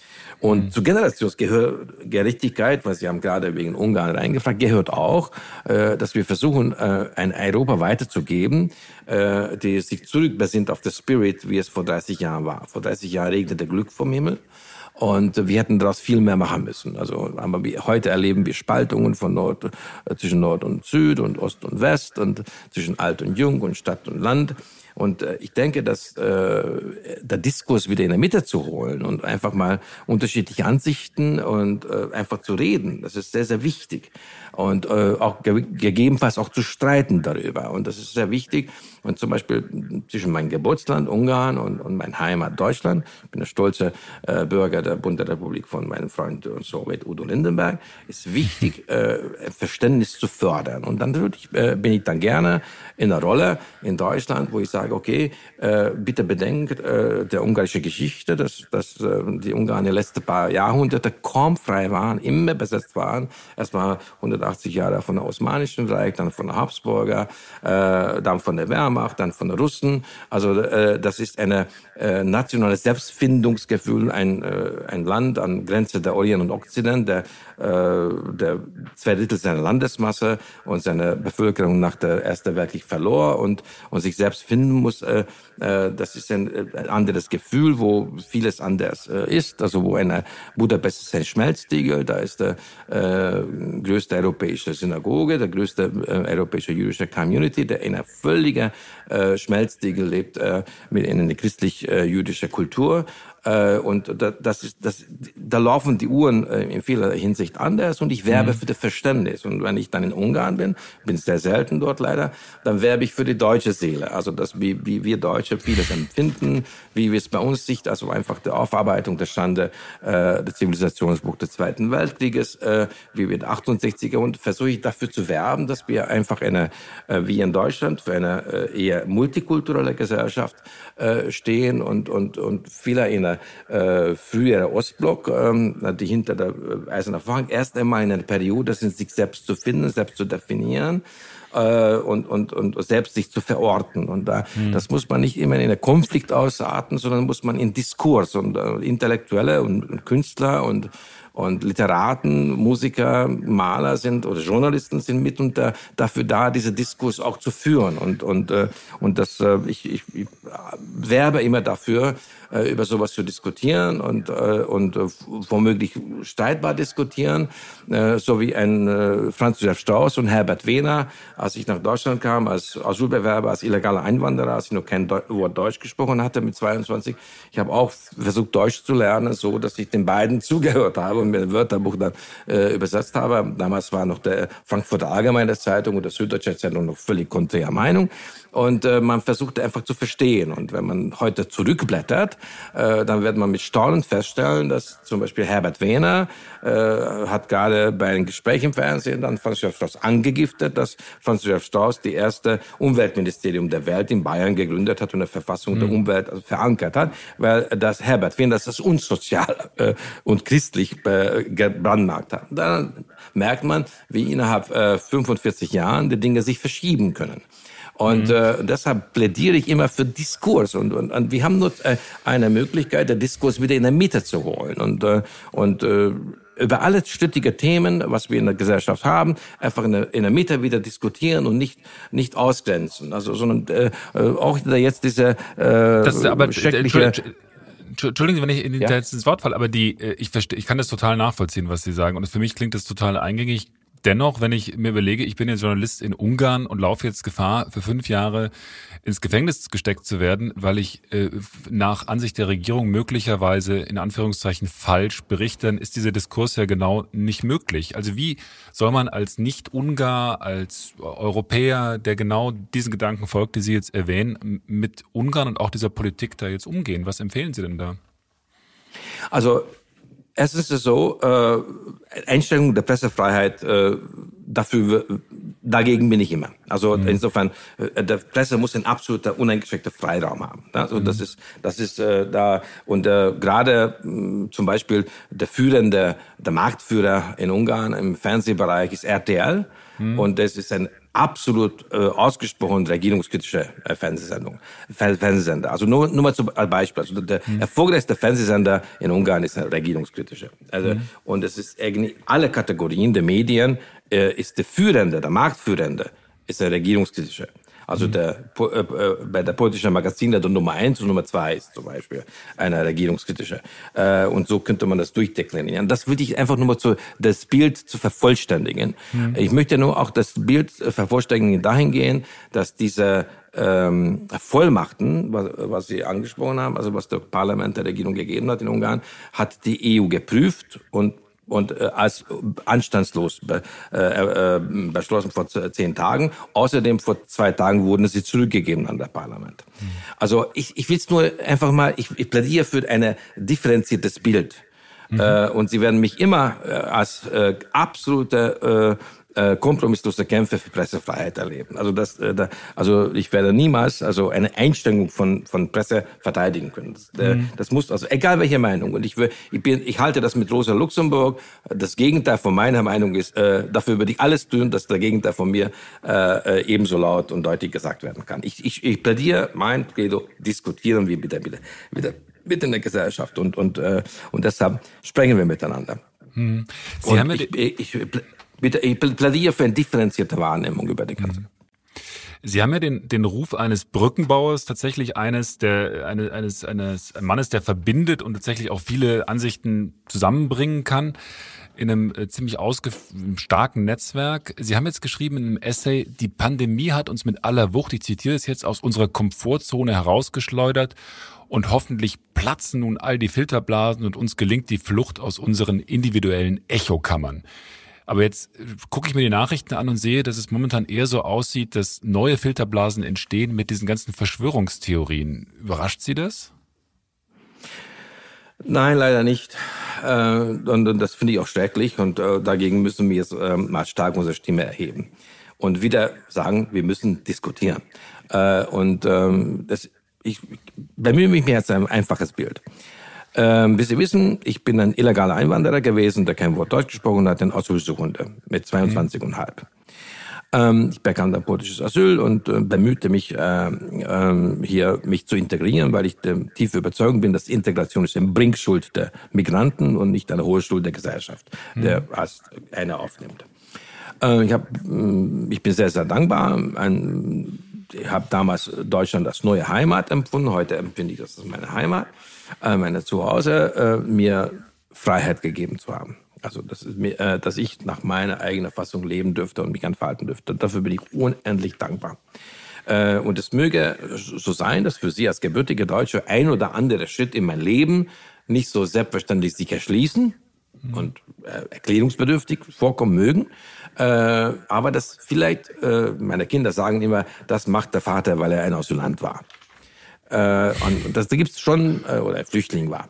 Und mhm. zu Generationsgerechtigkeit, was Sie haben gerade wegen Ungarn reingefragt, gehört auch, äh, dass wir versuchen, äh, ein Europa weiterzugeben, äh, die sich zurückbesinnt auf das Spirit, wie es vor 30 Jahren war. Vor 30 Jahren regnete Glück vom Himmel. Und wir hätten daraus viel mehr machen müssen. Also aber wir, heute erleben wir Spaltungen von Nord, äh, zwischen Nord und Süd und Ost und West und zwischen Alt und Jung und Stadt und Land. Und äh, ich denke, dass äh, der Diskurs wieder in der Mitte zu holen und einfach mal unterschiedliche Ansichten und äh, einfach zu reden, das ist sehr, sehr wichtig. Und äh, auch ge gegebenenfalls auch zu streiten darüber. Und das ist sehr wichtig. Und zum Beispiel zwischen meinem Geburtsland Ungarn und, und mein Heimat Deutschland, ich bin der stolze äh, Bürger der Bundesrepublik von meinem Freund und Soviet Udo Lindenberg, ist wichtig, [laughs] äh, Verständnis zu fördern. Und dann ich, äh, bin ich dann gerne in der Rolle in Deutschland, wo ich sage, okay, äh, bitte bedenkt äh, der ungarische Geschichte, dass, dass äh, die Ungarn die letzten paar Jahrhunderte kaum frei waren, immer besetzt waren. Erstmal 180 Jahre von der Osmanischen Reich, dann von der Habsburger, dann von der Wehrmacht, Wehrmacht, dann von Russen. Also äh, das ist ein äh, nationales Selbstfindungsgefühl, ein, äh, ein Land an Grenze der Orient und Okzident, der, äh, der zwei Drittel seiner Landesmasse und seine Bevölkerung nach der Ersten Weltkrieg verlor und, und sich selbst finden muss. Äh, das ist ein, äh, anderes Gefühl, wo vieles anders äh, ist. Also wo eine Budapest ist ein Schmelztiegel, da ist der größte europäische Synagoge, der größte europäische jüdische Community, der in einer völligen äh, Schmelztiegel lebt äh, mit einer christlich-jüdischen Kultur. Äh, und da, das ist, das, da laufen die Uhren äh, in vieler Hinsicht anders und ich werbe mhm. für das Verständnis. Und wenn ich dann in Ungarn bin, bin sehr selten dort leider, dann werbe ich für die deutsche Seele. Also dass wie, wie wir Deutsche vieles empfinden, wie wir es bei uns sieht, also einfach die Aufarbeitung der Schande äh, des Zivilisationsbuch des Zweiten Weltkrieges, äh, wie wir 68er und versuche ich dafür zu werben, dass wir einfach eine, äh, wie in Deutschland, für eine äh, eher multikulturelle Gesellschaft äh, stehen und, und, und vieler in eine äh, frühere Ostblock, ähm, die hinter der äh, Eisernen Vorhang, erst einmal in einer Periode sind, sich selbst zu finden, selbst zu definieren äh, und, und, und selbst sich zu verorten. Und da, mhm. das muss man nicht immer in einen Konflikt ausarten, sondern muss man in Diskurs und äh, Intellektuelle und, und Künstler und und Literaten, Musiker, Maler sind oder Journalisten sind mitunter dafür da, diese Diskurs auch zu führen. Und, und, äh, und das, äh, ich, ich, ich werbe immer dafür, äh, über sowas zu diskutieren und, und womöglich streitbar diskutieren, so wie ein Franz Josef Strauss und Herbert Wehner, als ich nach Deutschland kam, als Asylbewerber, als illegaler Einwanderer, als ich noch kein Wort Deutsch gesprochen hatte mit 22. Ich habe auch versucht, Deutsch zu lernen, so dass ich den beiden [laughs] zugehört habe und mir ein Wörterbuch dann äh, übersetzt habe. Damals war noch der Frankfurter Allgemeine Zeitung und der Süddeutsche Zeitung noch völlig konträre Meinung. Und äh, man versucht einfach zu verstehen. Und wenn man heute zurückblättert, äh, dann wird man mit Staunen feststellen, dass zum Beispiel Herbert Wehner äh, hat gerade bei einem Gespräch im Fernsehen dann Franz Josef Strauß angegiftet, dass Franz Josef Strauß die erste Umweltministerium der Welt in Bayern gegründet hat und eine Verfassung mhm. der Umwelt also verankert hat, weil das Herbert Wehner das ist unsozial äh, und christlich äh, gebrandmarkt hat. Dann merkt man, wie innerhalb äh, 45 Jahren die Dinge sich verschieben können. Und mhm. äh, deshalb plädiere ich immer für Diskurs. Und, und, und wir haben nur äh, eine Möglichkeit, den Diskurs wieder in der Mitte zu holen. Und, äh, und äh, über alle strittige Themen, was wir in der Gesellschaft haben, einfach in der, in der Mitte wieder diskutieren und nicht nicht ausgrenzen. Also sondern äh, äh auch jetzt diese äh, das ist aber schreckliche Entschuldigen Sie, wenn ich Ihnen ja? ins Wort falle, aber die, äh, ich verstehe, ich kann das total nachvollziehen, was Sie sagen. Und für mich klingt das total eingängig. Dennoch, wenn ich mir überlege, ich bin jetzt Journalist in Ungarn und laufe jetzt Gefahr, für fünf Jahre ins Gefängnis gesteckt zu werden, weil ich äh, nach Ansicht der Regierung möglicherweise in Anführungszeichen falsch berichte, dann ist dieser Diskurs ja genau nicht möglich. Also wie soll man als Nicht-Ungar, als Europäer, der genau diesen Gedanken folgt, die Sie jetzt erwähnen, mit Ungarn und auch dieser Politik da jetzt umgehen? Was empfehlen Sie denn da? Also Erstens ist es so, äh, Einstellung der Pressefreiheit, äh, dafür, dagegen bin ich immer. Also mhm. insofern, äh, der Presse muss ein absoluter uneingeschränkter Freiraum haben. Also mhm. das ist, das ist äh, da und äh, gerade äh, zum Beispiel der führende, der Marktführer in Ungarn im Fernsehbereich ist RTL mhm. und das ist ein absolut äh, ausgesprochen regierungskritische äh, Fernsehsendung, Fernsehsender. Also nur, nur mal zum Beispiel. Also der mhm. erfolgreichste Fernsehsender in Ungarn ist ein regierungskritischer. Also, mhm. Und es ist irgendwie alle Kategorien der Medien äh, ist der Führende, der Marktführende, ist der regierungskritische. Also mhm. der, äh, äh, bei der politischen Magazin der Nummer eins und Nummer zwei ist zum Beispiel eine regierungskritische. Äh, und so könnte man das durchdeklinieren. Das würde ich einfach nur mal zu, das Bild zu vervollständigen. Mhm. Ich möchte nur auch das Bild vervollständigen dahingehend, dass diese ähm, Vollmachten, was, was Sie angesprochen haben, also was der Parlament der Regierung gegeben hat in Ungarn, hat die EU geprüft und und äh, als anstandslos be, äh, äh, beschlossen vor zehn Tagen. Außerdem vor zwei Tagen wurden sie zurückgegeben an das Parlament. Mhm. Also ich, ich will es nur einfach mal, ich, ich plädiere für ein differenziertes Bild. Mhm. Äh, und sie werden mich immer äh, als äh, absolute äh, äh, kompromisslose Kämpfe für Pressefreiheit erleben. Also das, äh, da, also ich werde niemals also eine Einstellung von von Presse verteidigen können. Das, äh, mhm. das muss also egal welche Meinung. Und ich will, ich bin, ich halte das mit Rosa Luxemburg. Das Gegenteil von meiner Meinung ist, äh, dafür würde ich alles tun, dass der Gegenteil von mir äh, äh ebenso laut und deutlich gesagt werden kann. Ich, ich, ich plädiere, mein Credo, diskutieren wir wieder, wieder, wieder mit in der Gesellschaft und und äh, und deshalb sprechen wir miteinander. Hm. Sie und haben ich, ich, ich, ich plädiere für eine differenzierte Wahrnehmung über die ganze. Mhm. Sie haben ja den, den Ruf eines Brückenbauers, tatsächlich eines, der, eine, eines, eines Mannes, der verbindet und tatsächlich auch viele Ansichten zusammenbringen kann in einem äh, ziemlich starken Netzwerk. Sie haben jetzt geschrieben in einem Essay, die Pandemie hat uns mit aller Wucht, ich zitiere es jetzt, aus unserer Komfortzone herausgeschleudert und hoffentlich platzen nun all die Filterblasen und uns gelingt die Flucht aus unseren individuellen Echokammern. Aber jetzt äh, gucke ich mir die Nachrichten an und sehe, dass es momentan eher so aussieht, dass neue Filterblasen entstehen mit diesen ganzen Verschwörungstheorien. Überrascht Sie das? Nein, leider nicht. Äh, und, das finde ich auch schrecklich und äh, dagegen müssen wir jetzt mal stark unsere Stimme erheben und wieder sagen, wir müssen diskutieren. Und ähm, das, ich bemühe mich mehr als ein einfaches Bild. Ähm, wie Sie wissen, ich bin ein illegaler Einwanderer gewesen, der kein Wort Deutsch gesprochen hat, ein Asylsuchender mit 22,5. Mhm. Ähm, ich bekam dann politisches Asyl und äh, bemühte mich, äh, äh, hier mich zu integrieren, weil ich der tiefe Überzeugung bin, dass Integration ist ein Bringschuld der Migranten und nicht eine hohe Schuld der Gesellschaft, mhm. der als einer aufnimmt. Äh, ich, hab, äh, ich bin sehr, sehr dankbar. Ein, ich habe damals Deutschland als neue Heimat empfunden. Heute empfinde ich das als meine Heimat, äh, meine Zuhause, mir Freiheit gegeben zu haben. Also, das ist mir, äh, dass ich nach meiner eigenen Fassung leben dürfte und mich entfalten dürfte. Dafür bin ich unendlich dankbar. Äh, und es möge so sein, dass für Sie als gebürtige Deutsche ein oder andere Schritt in mein Leben nicht so selbstverständlich sich erschließen mhm. und äh, erklärungsbedürftig vorkommen mögen. Äh, aber das vielleicht, äh, meine Kinder sagen immer, das macht der Vater, weil er ein Asylant war. Äh, und das, da gibt es schon, äh, oder Flüchtling war.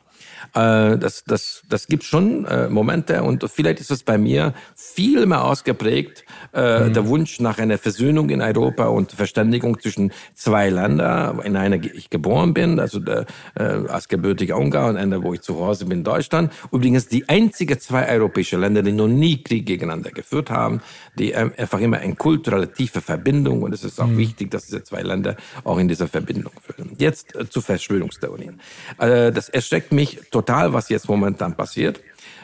Äh, das, das, das gibt schon äh, Momente und vielleicht ist es bei mir viel mehr ausgeprägt, äh, mhm. der Wunsch nach einer Versöhnung in Europa und Verständigung zwischen zwei Ländern, in einer ich geboren bin, also der, äh, als gebürtiger Ungar und einer, wo ich zu Hause bin, Deutschland. Übrigens die einzige zwei europäische Länder, die noch nie Krieg gegeneinander geführt haben, die ähm, einfach immer eine kulturelle tiefe Verbindung und es ist auch mhm. wichtig, dass diese zwei Länder auch in dieser Verbindung führen. Jetzt äh, zu Verschwörungstheorien. Äh, das erschreckt mich total, was jetzt momentan passiert,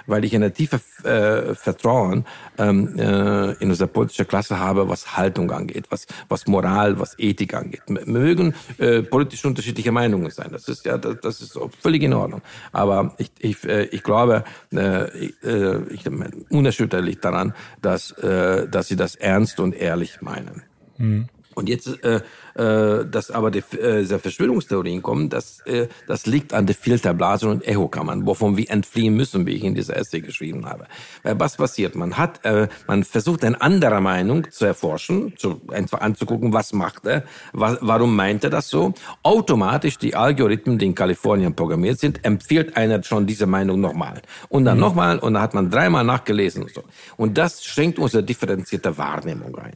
weil ich eine tiefe äh, Vertrauen ähm, äh, in unsere politische Klasse habe, was Haltung angeht, was, was Moral, was Ethik angeht. Wir mögen äh, politisch unterschiedliche Meinungen sein. Das ist ja, das, das ist völlig in Ordnung. Aber ich, ich, äh, ich glaube, äh, äh, ich bin unerschütterlich daran, dass, äh, dass sie das ernst und ehrlich meinen. Mhm. Und jetzt, äh, äh, dass aber die, äh, diese Verschwörungstheorien kommen, das, äh, das liegt an den Filterblasen und Echokammern, wovon wir entfliehen müssen, wie ich in dieser Essay geschrieben habe. Weil was passiert? Man hat, äh, man versucht eine andere Meinung zu erforschen, zu, einfach anzugucken, was macht er, was, warum meint er das so. Automatisch die Algorithmen, die in Kalifornien programmiert sind, empfiehlt einer schon diese Meinung nochmal. Und dann mhm. nochmal, und dann hat man dreimal nachgelesen und so. Und das schränkt unsere differenzierte Wahrnehmung ein.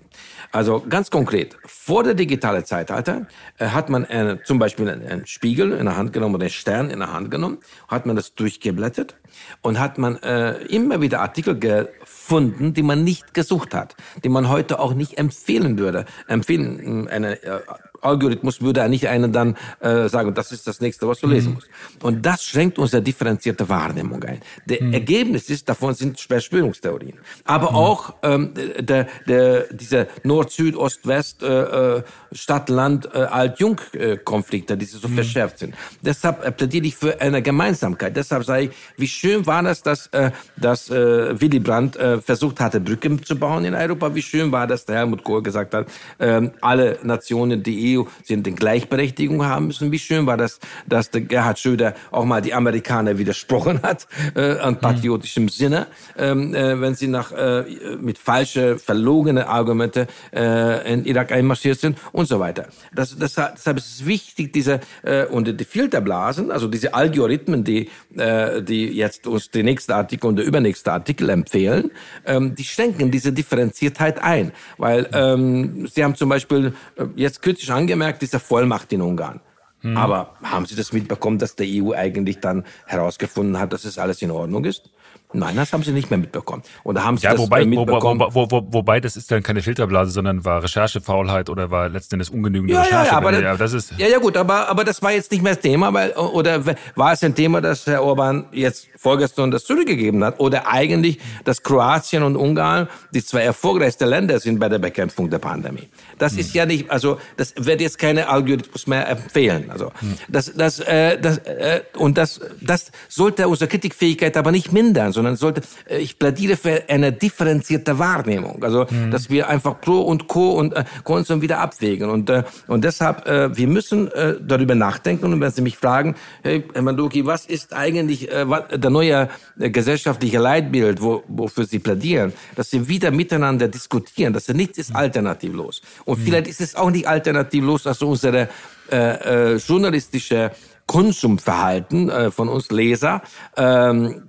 Also ganz konkret, vor der digitalen Zeitalter äh, hat man äh, zum Beispiel einen, einen, Spiegel in der Hand genommen oder einen Stern in der Hand genommen, hat man das durchgeblättert und hat man äh, immer wieder Artikel gefunden, die man nicht gesucht hat, die man heute auch nicht empfehlen würde. Empfehlen, eine äh, Algorithmus würde nicht einen dann äh, sagen, das ist das nächste, was du mhm. lesen musst. Und das schränkt unsere differenzierte Wahrnehmung ein. Der mhm. Ergebnis ist, davon sind Verschwörungstheorien. Aber mhm. auch ähm, der, der, dieser Nord-Süd, Ost-West, äh, äh Stadt-Land, äh, Alt-Jung-Konflikte, die so mhm. verschärft sind. Deshalb plädiere ich für eine Gemeinsamkeit. Deshalb sage ich, wie schön war das, dass, äh, dass äh, Willy Brandt äh, versucht hatte, Brücken zu bauen in Europa. Wie schön war das, der Helmut Kohl gesagt hat, äh, alle Nationen, die EU sind in Gleichberechtigung haben müssen. Wie schön war das, dass der Gerhard Schröder auch mal die Amerikaner widersprochen hat, äh, an mhm. patriotischem. Sinne, ähm, äh, wenn sie nach, äh, mit falsche, verlogene Argumente äh, in Irak einmarschiert sind und so weiter. Das, das, deshalb ist es wichtig, diese, äh, und die Filterblasen, also diese Algorithmen, die, äh, die jetzt uns die nächste Artikel und der übernächste Artikel empfehlen, ähm, die schränken diese Differenziertheit ein. Weil ähm, sie haben zum Beispiel äh, jetzt kürzlich angemerkt, diese Vollmacht in Ungarn. Hm. Aber haben Sie das mitbekommen, dass der EU eigentlich dann herausgefunden hat, dass es alles in Ordnung ist? Nein, das haben sie nicht mehr mitbekommen. Oder haben sie ja, das wobei, mitbekommen? Wo, wo, wo, wobei, das ist dann keine Filterblase, sondern war Recherchefaulheit oder war letzten Endes ungenügende ja, Recherche. Ja, aber, ja, das ist ja, ja gut, aber, aber das war jetzt nicht mehr das Thema, weil, oder war es ein Thema, dass Herr Orban jetzt vorgestern das zurückgegeben hat? Oder eigentlich, dass Kroatien und Ungarn die zwei erfolgreichsten Länder sind bei der Bekämpfung der Pandemie? Das hm. ist ja nicht, also das wird jetzt keine Algorithmus mehr empfehlen. Also hm. das, das, äh, das äh, und das, das sollte unsere Kritikfähigkeit aber nicht mindern sondern sollte, äh, ich plädiere für eine differenzierte Wahrnehmung. Also, mhm. dass wir einfach Pro und Co. und äh, Konsum wieder abwägen. Und, äh, und deshalb, äh, wir müssen äh, darüber nachdenken. Und wenn Sie mich fragen, hey, Herr Manduki, was ist eigentlich äh, was, der neue äh, gesellschaftliche Leitbild, wo, wofür Sie plädieren? Dass Sie wieder miteinander diskutieren, dass nichts ist alternativlos. Und mhm. vielleicht ist es auch nicht alternativlos, dass unsere äh, äh, journalistische Konsumverhalten äh, von uns Leser ähm,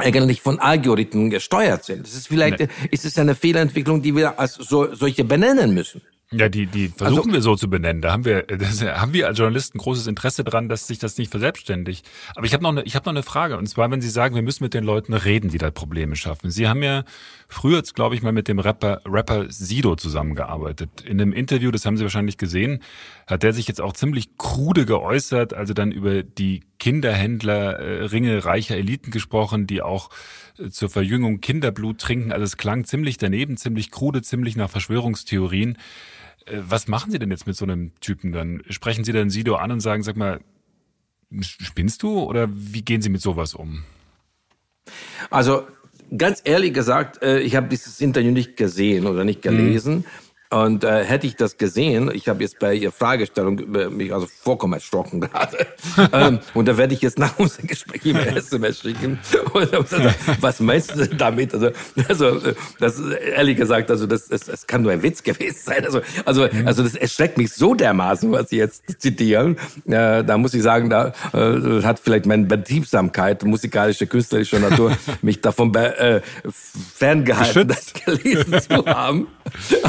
eigentlich von Algorithmen gesteuert sind. Das ist vielleicht, nee. ist es eine Fehlentwicklung, die wir als so, solche benennen müssen. Ja, die, die versuchen also, wir so zu benennen. Da haben wir, das, haben wir als Journalisten großes Interesse dran, dass sich das nicht verselbstständigt. Aber ich habe noch, eine, ich hab noch eine Frage. Und zwar, wenn Sie sagen, wir müssen mit den Leuten reden, die da Probleme schaffen. Sie haben ja früher, glaube ich, mal mit dem Rapper, Rapper Sido zusammengearbeitet. In einem Interview, das haben Sie wahrscheinlich gesehen, hat der sich jetzt auch ziemlich krude geäußert, also dann über die Kinderhändler, äh, reicher Eliten gesprochen, die auch äh, zur Verjüngung Kinderblut trinken. Also es klang ziemlich daneben, ziemlich krude, ziemlich nach Verschwörungstheorien. Äh, was machen Sie denn jetzt mit so einem Typen dann? Sprechen Sie dann Sido an und sagen, sag mal, spinnst du oder wie gehen Sie mit sowas um? Also ganz ehrlich gesagt, äh, ich habe dieses Interview nicht gesehen oder nicht gelesen. Mhm. Und äh, hätte ich das gesehen, ich habe jetzt bei Ihrer Fragestellung über mich also vollkommen erschrocken gerade. [laughs] ähm, und da werde ich jetzt nach unserem Gespräch immer [laughs] SMS schicken. Und, was meinst du damit? Also, also das ehrlich gesagt, also das, das, das kann nur ein Witz gewesen sein. Also, also, mhm. also das erschreckt mich so dermaßen, was Sie jetzt zitieren. Äh, da muss ich sagen, da äh, hat vielleicht meine Betriebsamkeit, musikalische, künstlerische Natur, [laughs] mich davon äh, ferngehalten, das gelesen zu haben.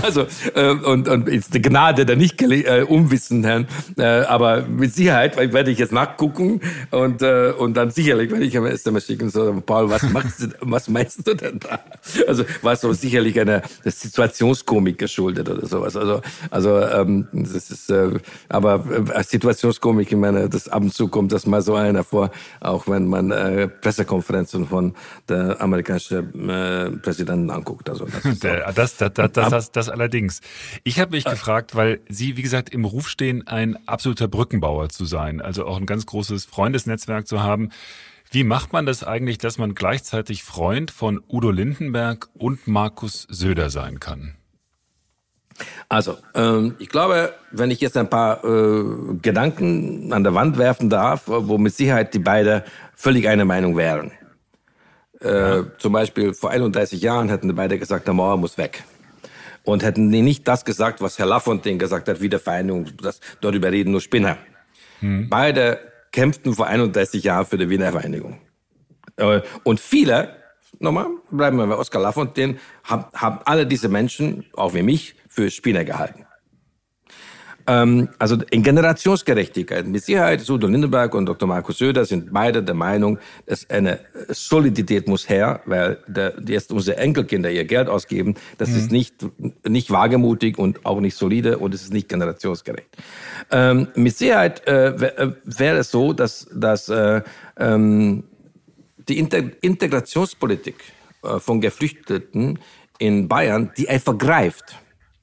Also äh, und, und ist die Gnade der nicht äh, Unwissenden. Äh, aber mit Sicherheit werde ich jetzt nachgucken und, äh, und dann sicherlich werde ich am SMS schicken, so, Paul, was machst du, [laughs] was meinst du denn da? Also war so sicherlich eine Situationskomik geschuldet oder sowas. Also, also ähm, das ist, äh, aber äh, Situationskomik, ich meine, das ab und zu kommt das mal so einer vor, auch wenn man äh, Pressekonferenzen von der amerikanischen äh, Präsidenten anguckt. Also das, das, das, das, das, das, das allerdings. Ich habe mich äh. gefragt, weil Sie, wie gesagt, im Ruf stehen, ein absoluter Brückenbauer zu sein, also auch ein ganz großes Freundesnetzwerk zu haben. Wie macht man das eigentlich, dass man gleichzeitig Freund von Udo Lindenberg und Markus Söder sein kann? Also, ähm, ich glaube, wenn ich jetzt ein paar äh, Gedanken an der Wand werfen darf, wo mit Sicherheit die beiden völlig eine Meinung wären. Äh. Zum Beispiel vor 31 Jahren hätten die beide gesagt, der Mauer muss weg und hätten nicht das gesagt, was Herr Lafontaine gesagt hat, Wiedervereinigung, das, darüber reden nur Spinner. Hm. Beide kämpften vor 31 Jahren für die Wiedervereinigung. Äh, und viele, nochmal, bleiben wir bei Oskar Lafontaine, haben, haben alle diese Menschen, auch wie mich, für Spinner gehalten. Ähm, also in Generationsgerechtigkeit. Mit Sicherheit, Udo Lindenberg und Dr. Markus Söder sind beide der Meinung, dass eine Solidität muss her, weil der, jetzt unsere Enkelkinder ihr Geld ausgeben. Das mhm. ist nicht, nicht wagemutig und auch nicht solide und es ist nicht generationsgerecht. Ähm, mit Sicherheit äh, äh wäre es so, dass, dass äh, ähm, die Inter Integrationspolitik äh, von Geflüchteten in Bayern, die einfach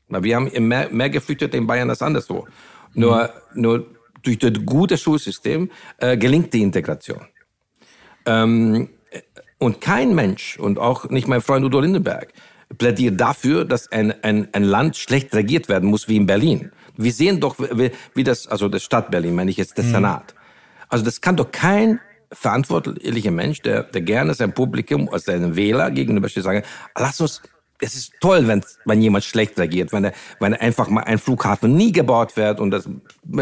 greift wir haben mehr, mehr Geflüchtete in Bayern als anderswo. Nur, mhm. nur durch das gute Schulsystem äh, gelingt die Integration. Ähm, und kein Mensch, und auch nicht mein Freund Udo Lindenberg, plädiert dafür, dass ein, ein, ein Land schlecht regiert werden muss wie in Berlin. Wir sehen doch, wie, wie das, also das Stadt Berlin, meine ich jetzt, das mhm. Senat. Also das kann doch kein verantwortlicher Mensch, der, der gerne sein Publikum, als seinen Wähler gegenüber steht, sagen, lass uns es ist toll, wenn, wenn jemand schlecht reagiert, wenn, er, wenn einfach mal ein Flughafen nie gebaut wird und das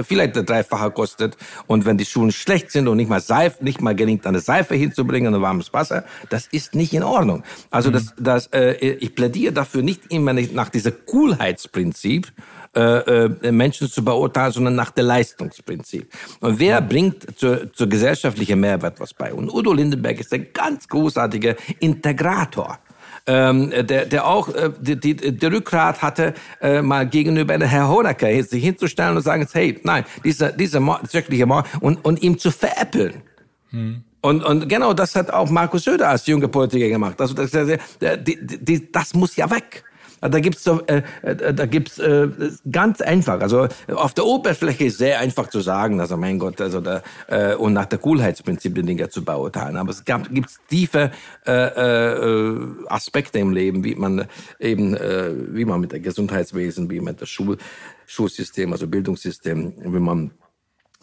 vielleicht der Dreifache kostet und wenn die Schulen schlecht sind und nicht mal Seife, nicht mal gelingt, eine Seife hinzubringen und warmes Wasser, das ist nicht in Ordnung. Also das, mhm. das, äh, ich plädiere dafür nicht immer nach dieser Coolheitsprinzip, äh, äh, Menschen zu beurteilen, sondern nach der Leistungsprinzip. Und wer bringt zur, zur gesellschaftlichen Mehrwert was bei? Und Udo Lindenberg ist ein ganz großartiger Integrator ähm, der, der auch äh, die, die, die Rückgrat hatte, äh, mal gegenüber Herr Honecker sich hinzustellen und sagen, hey, nein, dieser, dieser schreckliche Mord und, und ihm zu veräppeln. Hm. Und, und genau das hat auch Markus Söder als junger Politiker gemacht. Also das, die, die, das muss ja weg. Da gibt's so, äh, äh, da gibt's äh, ganz einfach. Also auf der Oberfläche ist sehr einfach zu sagen, also mein Gott, also da äh, und nach der Coolheitsprinzip die Dinge zu beurteilen. Aber es gab, gibt's tiefe äh, äh, Aspekte im Leben, wie man eben, äh, wie man mit der Gesundheitswesen, wie man mit der Schul Schulsystem, also Bildungssystem, wie man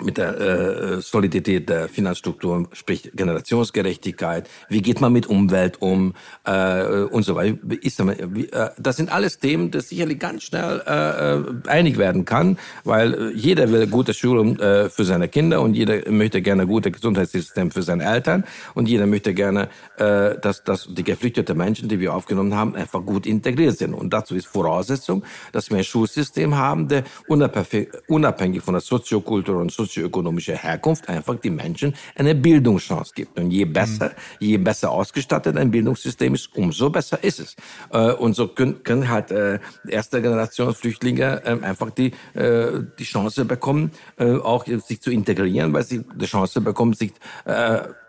mit der äh, Solidität der Finanzstruktur, sprich Generationsgerechtigkeit, wie geht man mit Umwelt um äh, und so weiter. Ist, äh, das sind alles Themen, die sicherlich ganz schnell äh, äh, einig werden kann, weil äh, jeder will gute Schulung äh, für seine Kinder und jeder möchte gerne gute Gesundheitssystem für seine Eltern und jeder möchte gerne, äh, dass, dass die geflüchteten Menschen, die wir aufgenommen haben, einfach gut integriert sind. Und dazu ist Voraussetzung, dass wir ein Schulsystem haben, der unabhängig von der Soziokultur und sozioökonomischer Herkunft einfach die Menschen eine Bildungschance gibt. Und je besser, mhm. je besser ausgestattet ein Bildungssystem ist, umso besser ist es. Äh, und so können, können halt äh, erste Generation Flüchtlinge äh, einfach die, äh, die Chance bekommen, auch sich zu integrieren, weil sie die Chance bekommen, sich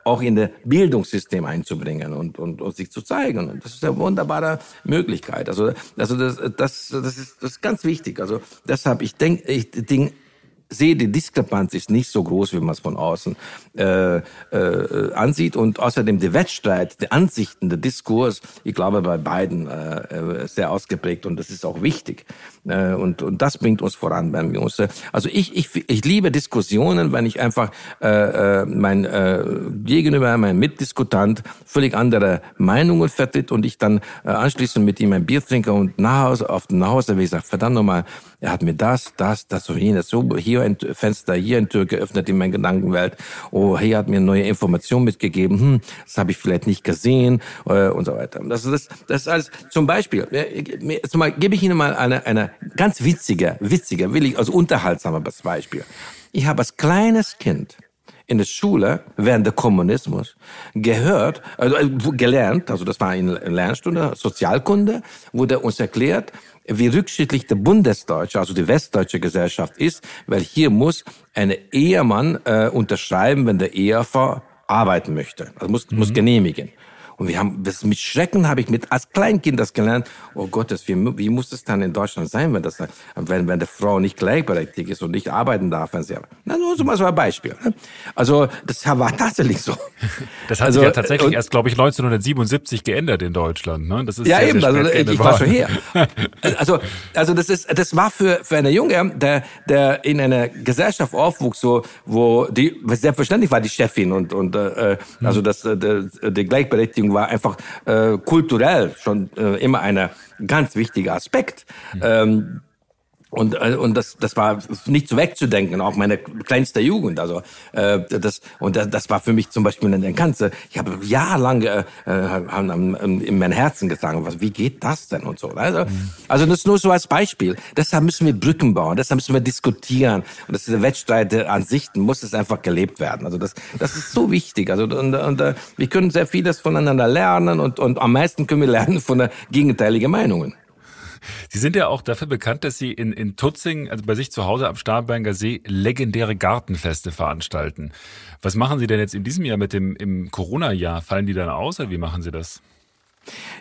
auch in das Bildungssystem einzubringen und, und, und sich zu zeigen. Und das ist eine wunderbare Möglichkeit. Also, also das, das, das, ist, das ist ganz wichtig. Also deshalb, ich denke, ich denke, sehe, die Diskrepanz ist nicht so groß, wie man es von außen äh, äh, ansieht. Und außerdem der Wettstreit, die Ansichten, der Diskurs, ich glaube, bei beiden äh, äh, sehr ausgeprägt und das ist auch wichtig. Äh, und, und das bringt uns voran beim Jungs. Also ich, ich, ich liebe Diskussionen, wenn ich einfach äh, äh, mein äh, Gegenüber, mein Mitdiskutant völlig andere Meinungen vertritt und ich dann äh, anschließend mit ihm ein Bier trinke und nach Hause, auf dem Nachhauseweg sage, verdammt nochmal, er hat mir das, das, das und jenes, so hier ein Fenster, hier ein Tür geöffnet in meine Gedankenwelt. Oh, hier hat mir neue Informationen mitgegeben. Hm, das habe ich vielleicht nicht gesehen äh, und so weiter. Das, das, das ist alles. Zum Beispiel, äh, zum gebe ich Ihnen mal eine, eine ganz witzige, witzige, will ich, also unterhaltsames Beispiel. Ich habe als kleines Kind in der Schule während der Kommunismus gehört, also äh, gelernt, also das war in Lernstunde, Sozialkunde, wurde uns erklärt, wie rückschrittlich der Bundesdeutsche, also die westdeutsche Gesellschaft ist, weil hier muss ein Ehemann äh, unterschreiben, wenn der Ehefrau arbeiten möchte. Also muss, mhm. muss genehmigen. Und wir haben, das mit Schrecken habe ich mit als Kleinkind das gelernt. Oh Gottes, wie, wie muss es dann in Deutschland sein, wenn das, wenn, wenn der Frau nicht gleichberechtigt ist und nicht arbeiten darf, wenn sie, na, nur so mal so ein Beispiel. Ne? Also, das war tatsächlich so. [laughs] Das hat also, sich ja tatsächlich und, erst, glaube ich, 1977 geändert in Deutschland, ne? Das ist ja, eben, also, ich war schon her. [laughs] Also, also, das ist, das war für, für eine Junge, der, der in einer Gesellschaft aufwuchs, so, wo die, selbstverständlich war die Chefin und, und, äh, also das, äh, die, die Gleichberechtigung Beschäftigung war einfach äh, kulturell schon äh, immer ein ganz wichtiger Aspekt. Mhm. Ähm, und, äh, und das, das war nicht so wegzudenken, auch meine kleinste Jugend. Also äh, das und das war für mich zum Beispiel eine ganze. Ich habe jahrelang äh, äh, in mein Herzen gesagt, was, wie geht das denn und so. Also, mhm. also das ist nur so als Beispiel. Deshalb müssen wir Brücken bauen, deshalb müssen wir diskutieren. Und das ist der Wettstreit an Sichten muss es einfach gelebt werden. Also das, das ist so wichtig. Also und, und uh, wir können sehr vieles voneinander lernen und, und am meisten können wir lernen von der gegenteiligen Meinungen. Sie sind ja auch dafür bekannt, dass Sie in, in Tutzing, also bei sich zu Hause am Starnberger See, legendäre Gartenfeste veranstalten. Was machen Sie denn jetzt in diesem Jahr mit dem im Corona-Jahr? Fallen die dann aus oder wie machen Sie das?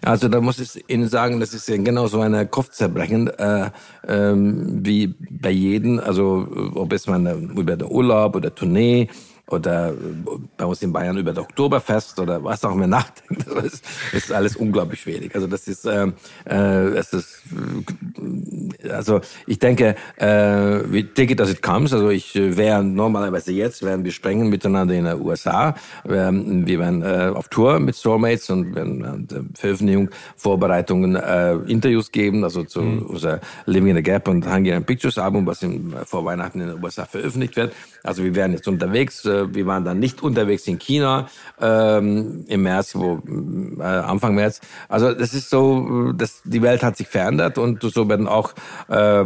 Also da muss ich Ihnen sagen, das ist ja genau so eine Kopfzerbrechen äh, ähm, wie bei jedem. Also ob es man über den Urlaub oder Tournee oder äh, bei uns in Bayern über das Oktoberfest oder was auch immer [laughs] nachdenkt. Das ist, alles unglaublich schwierig. Also das ist, ähm, äh, es ist, äh, also ich denke, äh, we take it as it comes. Also ich äh, wäre normalerweise jetzt, werden wir sprengen miteinander in den USA. Wir, wir werden äh, auf Tour mit Soulmates und werden Veröffentlichung, Vorbereitungen, äh, Interviews geben, also zu mhm. unser Living in the Gap und Hungarian Pictures Album, was im, vor Weihnachten in den USA veröffentlicht wird. Also wir werden jetzt unterwegs, äh, wir waren dann nicht unterwegs in China ähm, im März, wo äh, Anfang März. Also das ist so, das, die Welt hat sich verändert und so werden auch äh,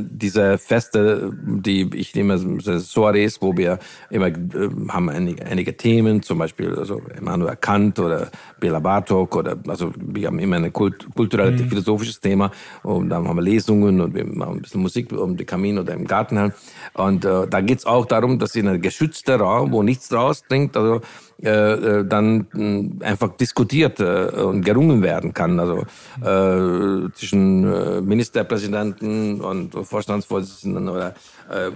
diese Feste, die ich nehme, Soirees, wo wir immer äh, haben einige, einige Themen, zum Beispiel also Emmanuel Kant oder Bela Bartok oder also wir haben immer ein kult, kulturelles, mhm. philosophisches Thema und dann haben wir Lesungen und wir machen ein bisschen Musik um die Kamin oder im Garten und äh, da geht's auch darum, dass in einer geschützten Raum, wo nichts draus dringt, also äh, äh dann äh, einfach diskutiert äh, und gerungen werden kann. Also äh, zwischen äh, Ministerpräsidenten und Vorstandsvorsitzenden oder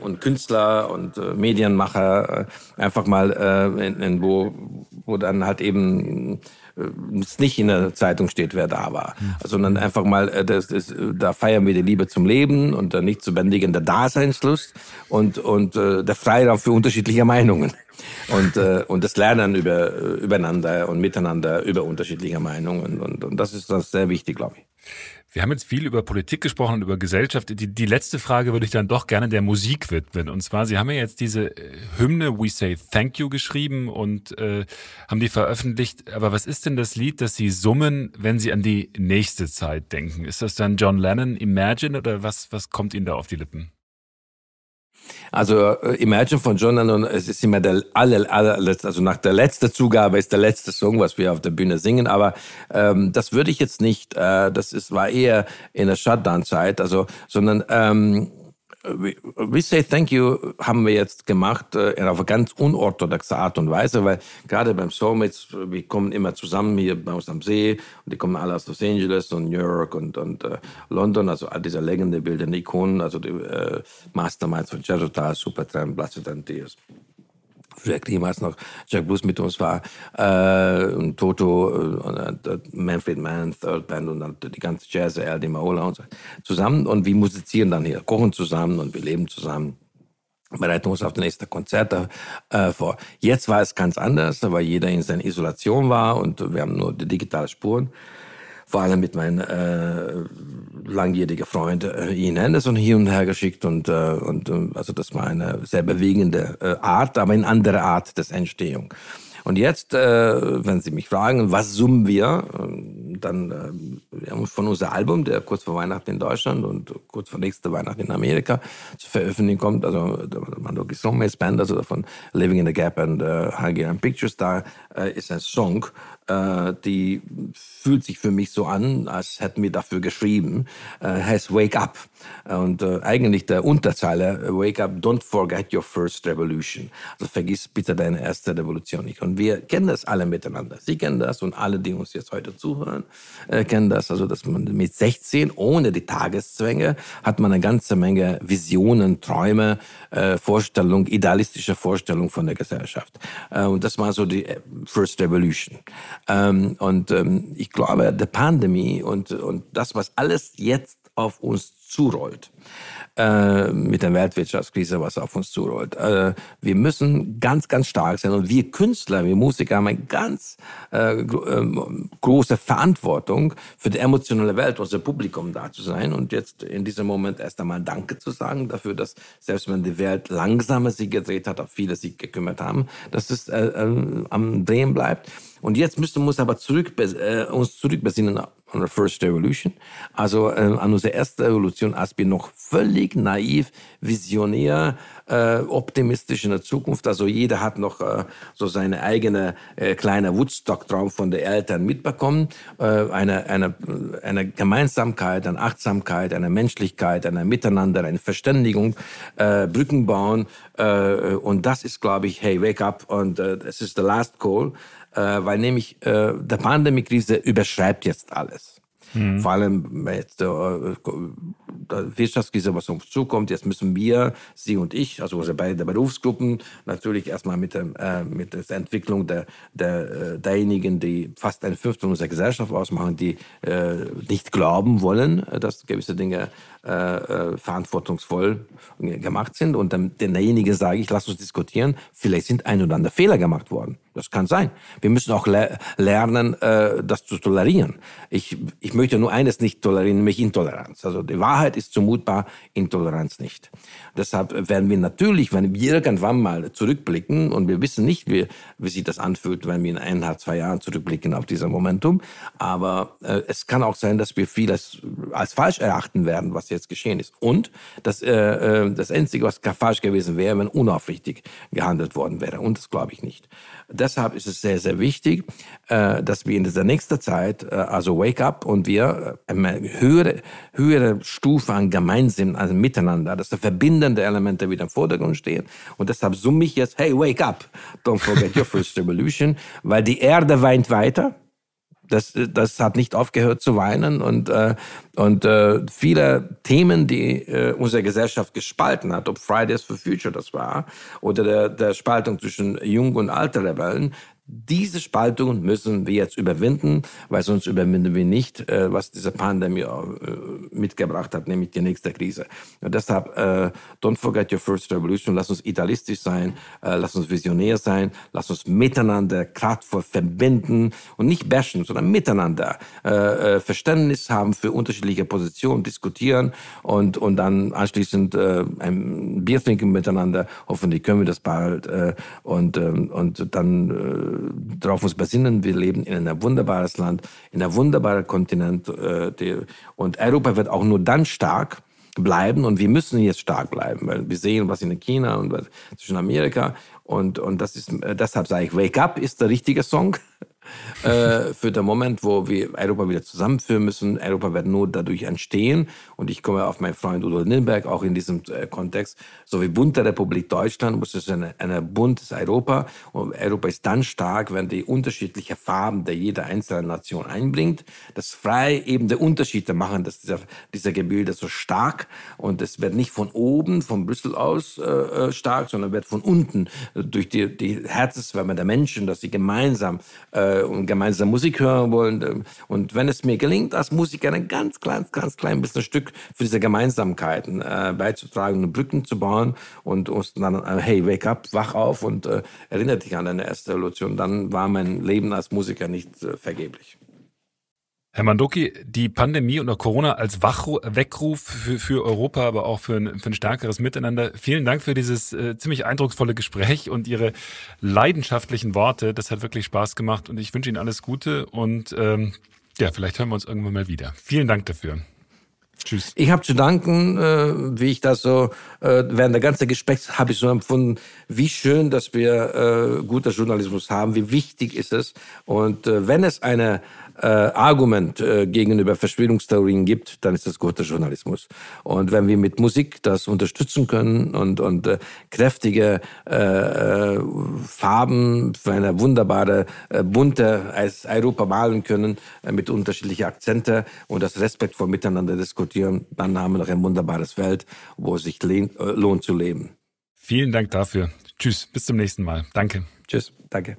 und Künstler und Medienmacher einfach mal in, in wo wo dann halt eben es nicht in der Zeitung steht, wer da war, sondern einfach mal, äh, das, das, da feiern wir die Liebe zum Leben und der nicht zu bändigende Daseinslust und, und äh, der Freiraum für unterschiedliche Meinungen. Und, äh, und das Lernen über, übereinander und miteinander über unterschiedliche Meinungen. Und, und das ist das sehr wichtig, glaube ich. Wir haben jetzt viel über Politik gesprochen und über Gesellschaft. Die, die letzte Frage würde ich dann doch gerne der Musik widmen. Und zwar, Sie haben ja jetzt diese äh, Hymne We Say Thank You geschrieben und äh, haben die veröffentlicht. Aber was ist denn das Lied, das Sie summen, wenn Sie an die nächste Zeit denken? Ist das dann John Lennon Imagine oder was, was kommt Ihnen da auf die Lippen? Also äh, Imagine von John Lennon, es ist immer der aller, allerletzte, also nach der letzten Zugabe ist der letzte Song, was wir auf der Bühne singen, aber ähm, das würde ich jetzt nicht, äh, das ist, war eher in der Shutdown-Zeit, also, sondern ähm, We Say Thank You haben wir jetzt gemacht äh, auf eine ganz unorthodoxe Art und Weise, weil gerade beim Soulmates, wir kommen immer zusammen hier bei uns am See und die kommen alle aus Los Angeles und New York und, und äh, London, also all diese Legende, Bilder, Ikonen, also die äh, Masterminds von Jazzotal, Supertramp, Blessed and Tears. Jack damals noch Jack Blues mit uns war äh, und Toto und äh, Manfred Mann, Third Band und dann die ganze Jazz, LD Maola und so zusammen. Und wir musizieren dann hier, kochen zusammen und wir leben zusammen. Bereiten uns auf die nächsten Konzerte äh, vor. Jetzt war es ganz anders, weil jeder in seiner Isolation war und wir haben nur die digitalen Spuren vor allem mit meinem äh, langjährigen Freund äh, Ian Anderson hier und her geschickt und, äh, und äh, also das war eine sehr bewegende äh, Art, aber eine andere Art des Entstehung. Und jetzt, äh, wenn Sie mich fragen, was summen wir, äh, dann äh, von unserem Album, der kurz vor Weihnachten in Deutschland und kurz vor nächster Weihnachten in Amerika zu veröffentlichen kommt, also der Mandoki Songmates Band, also von Living in the Gap and uh, Hungarian Pictures, da äh, ist ein Song, äh, die fühlt sich für mich so an, als hätten wir dafür geschrieben, äh, heißt Wake Up. Und äh, eigentlich der Unterzeile, Wake Up, don't forget your first revolution. Also vergiss bitte deine erste Revolution nicht. Und wir kennen das alle miteinander. Sie kennen das und alle, die uns jetzt heute zuhören, äh, kennen das. Also, dass man mit 16, ohne die Tageszwänge, hat man eine ganze Menge Visionen, Träume, äh, Vorstellungen, idealistische Vorstellungen von der Gesellschaft. Äh, und das war so die First Revolution. Ähm, und ähm, ich glaube, die Pandemie und, und das, was alles jetzt auf uns zurollt, äh, mit der Weltwirtschaftskrise, was auf uns zurollt. Äh, wir müssen ganz, ganz stark sein. Und wir Künstler, wir Musiker haben eine ganz äh, ähm, große Verantwortung für die emotionale Welt, unser Publikum da zu sein. Und jetzt in diesem Moment erst einmal Danke zu sagen dafür, dass selbst wenn die Welt langsamer sich gedreht hat, auf viele sich gekümmert haben, dass es am Drehen bleibt. Und jetzt müssen wir uns aber zurück, äh, uns zurückbesinnen an der First Revolution, also äh, an unsere erste Revolution, als wir noch völlig naiv, visionär, äh, optimistisch in der Zukunft. Also jeder hat noch äh, so seine eigene äh, kleine Woodstock-Traum von den Eltern mitbekommen. Äh, eine, eine, eine Gemeinsamkeit, eine Achtsamkeit, eine Menschlichkeit, eine Miteinander, eine Verständigung, äh, Brücken bauen. Äh, und das ist, glaube ich, hey, wake up und es ist the last call weil nämlich äh, der Pandemiekrise überschreibt jetzt alles. Mhm. Vor allem jetzt äh, der Wirtschaftskrise, was uns zukommt. Jetzt müssen wir, Sie und ich, also unsere beiden Berufsgruppen, natürlich erstmal mit, dem, äh, mit der Entwicklung der, der, äh, derjenigen, die fast ein Fünftel unserer Gesellschaft ausmachen, die äh, nicht glauben wollen, dass gewisse Dinge äh, äh, verantwortungsvoll gemacht sind. Und dann derjenige sage ich, lass uns diskutieren, vielleicht sind ein oder andere Fehler gemacht worden. Das kann sein. Wir müssen auch le lernen, äh, das zu tolerieren. Ich, ich möchte nur eines nicht tolerieren, nämlich Intoleranz. Also die Wahrheit ist zumutbar, Intoleranz nicht. Deshalb werden wir natürlich, wenn wir irgendwann mal zurückblicken, und wir wissen nicht, wie, wie sich das anfühlt, wenn wir in eineinhalb, zwei Jahren zurückblicken auf dieses Momentum, aber äh, es kann auch sein, dass wir vieles als falsch erachten werden, was jetzt geschehen ist. Und das, äh, äh das Einzige, was falsch gewesen wäre, wenn unaufrichtig gehandelt worden wäre. Und das glaube ich nicht. Deshalb ist es sehr, sehr wichtig, äh, dass wir in dieser nächsten Zeit, äh, also Wake Up und wir äh, eine höhere, höhere Stufe an Gemeinsinn, also Miteinander, dass die verbindenden Elemente wieder im Vordergrund stehen. Und deshalb summe ich jetzt, hey, wake up, don't forget your first [laughs] revolution, weil die Erde weint weiter. Das, das hat nicht aufgehört zu weinen und, äh, und äh, viele Themen, die äh, unsere Gesellschaft gespalten hat, ob Fridays for Future das war oder der, der Spaltung zwischen Jung und alter Rebellen, Diese Spaltung müssen wir jetzt überwinden, weil sonst überwinden wir nicht, äh, was diese Pandemie äh, mitgebracht hat, nämlich die nächste Krise. Und deshalb, äh, don't forget your first revolution. Lass uns idealistisch sein, lass uns visionär sein, lass uns miteinander kraftvoll verbinden und nicht bashen, sondern miteinander Verständnis haben für unterschiedliche Positionen, diskutieren und, und dann anschließend ein Bier trinken miteinander. Hoffentlich können wir das bald und, ähm, und dann darauf uns besinnen, wir leben in einem wunderbares Land, in einem wunderbaren Kontinent. Äh, und Europa wird auch nur dann stark bleiben und wir müssen jetzt stark bleiben, weil wir sehen, was in China und was zwischen Amerika und, und das ist, äh, deshalb sage ich, Wake Up ist der richtige Song [laughs] äh, für den Moment, wo wir Europa wieder zusammenführen müssen. Europa wird nur dadurch entstehen. Und ich komme auf meinen Freund Udo Lindenberg auch in diesem äh, Kontext. So wie Bund der Republik Deutschland muss es eine, eine buntes Europa. Und Europa ist dann stark, wenn die unterschiedlichen Farben der jeder einzelnen Nation einbringt. Das frei eben die Unterschiede machen, dass dieser, dieser Gebilde so stark und es wird nicht von oben, von Brüssel aus äh, äh stark, sondern wird von unten durch die, die Herzenswärme der Menschen, dass sie gemeinsam äh, äh, und gemeinsam Musik hören wollen. Und wenn es mir gelingt, als Musiker ein ganz klein, ganz klein bisschen Stück für diese Gemeinsamkeiten äh, beizutragen Brücken zu bauen und uns dann, äh, hey, wake up, wach auf und äh, erinnere dich an deine erste Revolution, dann war mein Leben als Musiker nicht äh, vergeblich. Herr Mandoki, die Pandemie und Corona als Wachru Weckruf für, für Europa, aber auch für ein, für ein stärkeres Miteinander. Vielen Dank für dieses äh, ziemlich eindrucksvolle Gespräch und Ihre leidenschaftlichen Worte. Das hat wirklich Spaß gemacht und ich wünsche Ihnen alles Gute und ähm, ja, vielleicht hören wir uns irgendwann mal wieder. Vielen Dank dafür. Tschüss. Ich habe zu danken, äh, wie ich das so äh, während der ganzen Gesprächs habe ich so empfunden, wie schön, dass wir äh, guter Journalismus haben, wie wichtig ist es und äh, wenn es eine äh, Argument äh, gegenüber Verschwörungstheorien gibt, dann ist das guter Journalismus. Und wenn wir mit Musik das unterstützen können und, und äh, kräftige äh, äh Farben für eine wunderbare, äh, bunte als Europa malen können, mit unterschiedlichen Akzenten und das respektvoll miteinander diskutieren, dann haben wir noch ein wunderbares Welt, wo es sich lohnt zu leben. Vielen Dank dafür. Tschüss, bis zum nächsten Mal. Danke. Tschüss, danke.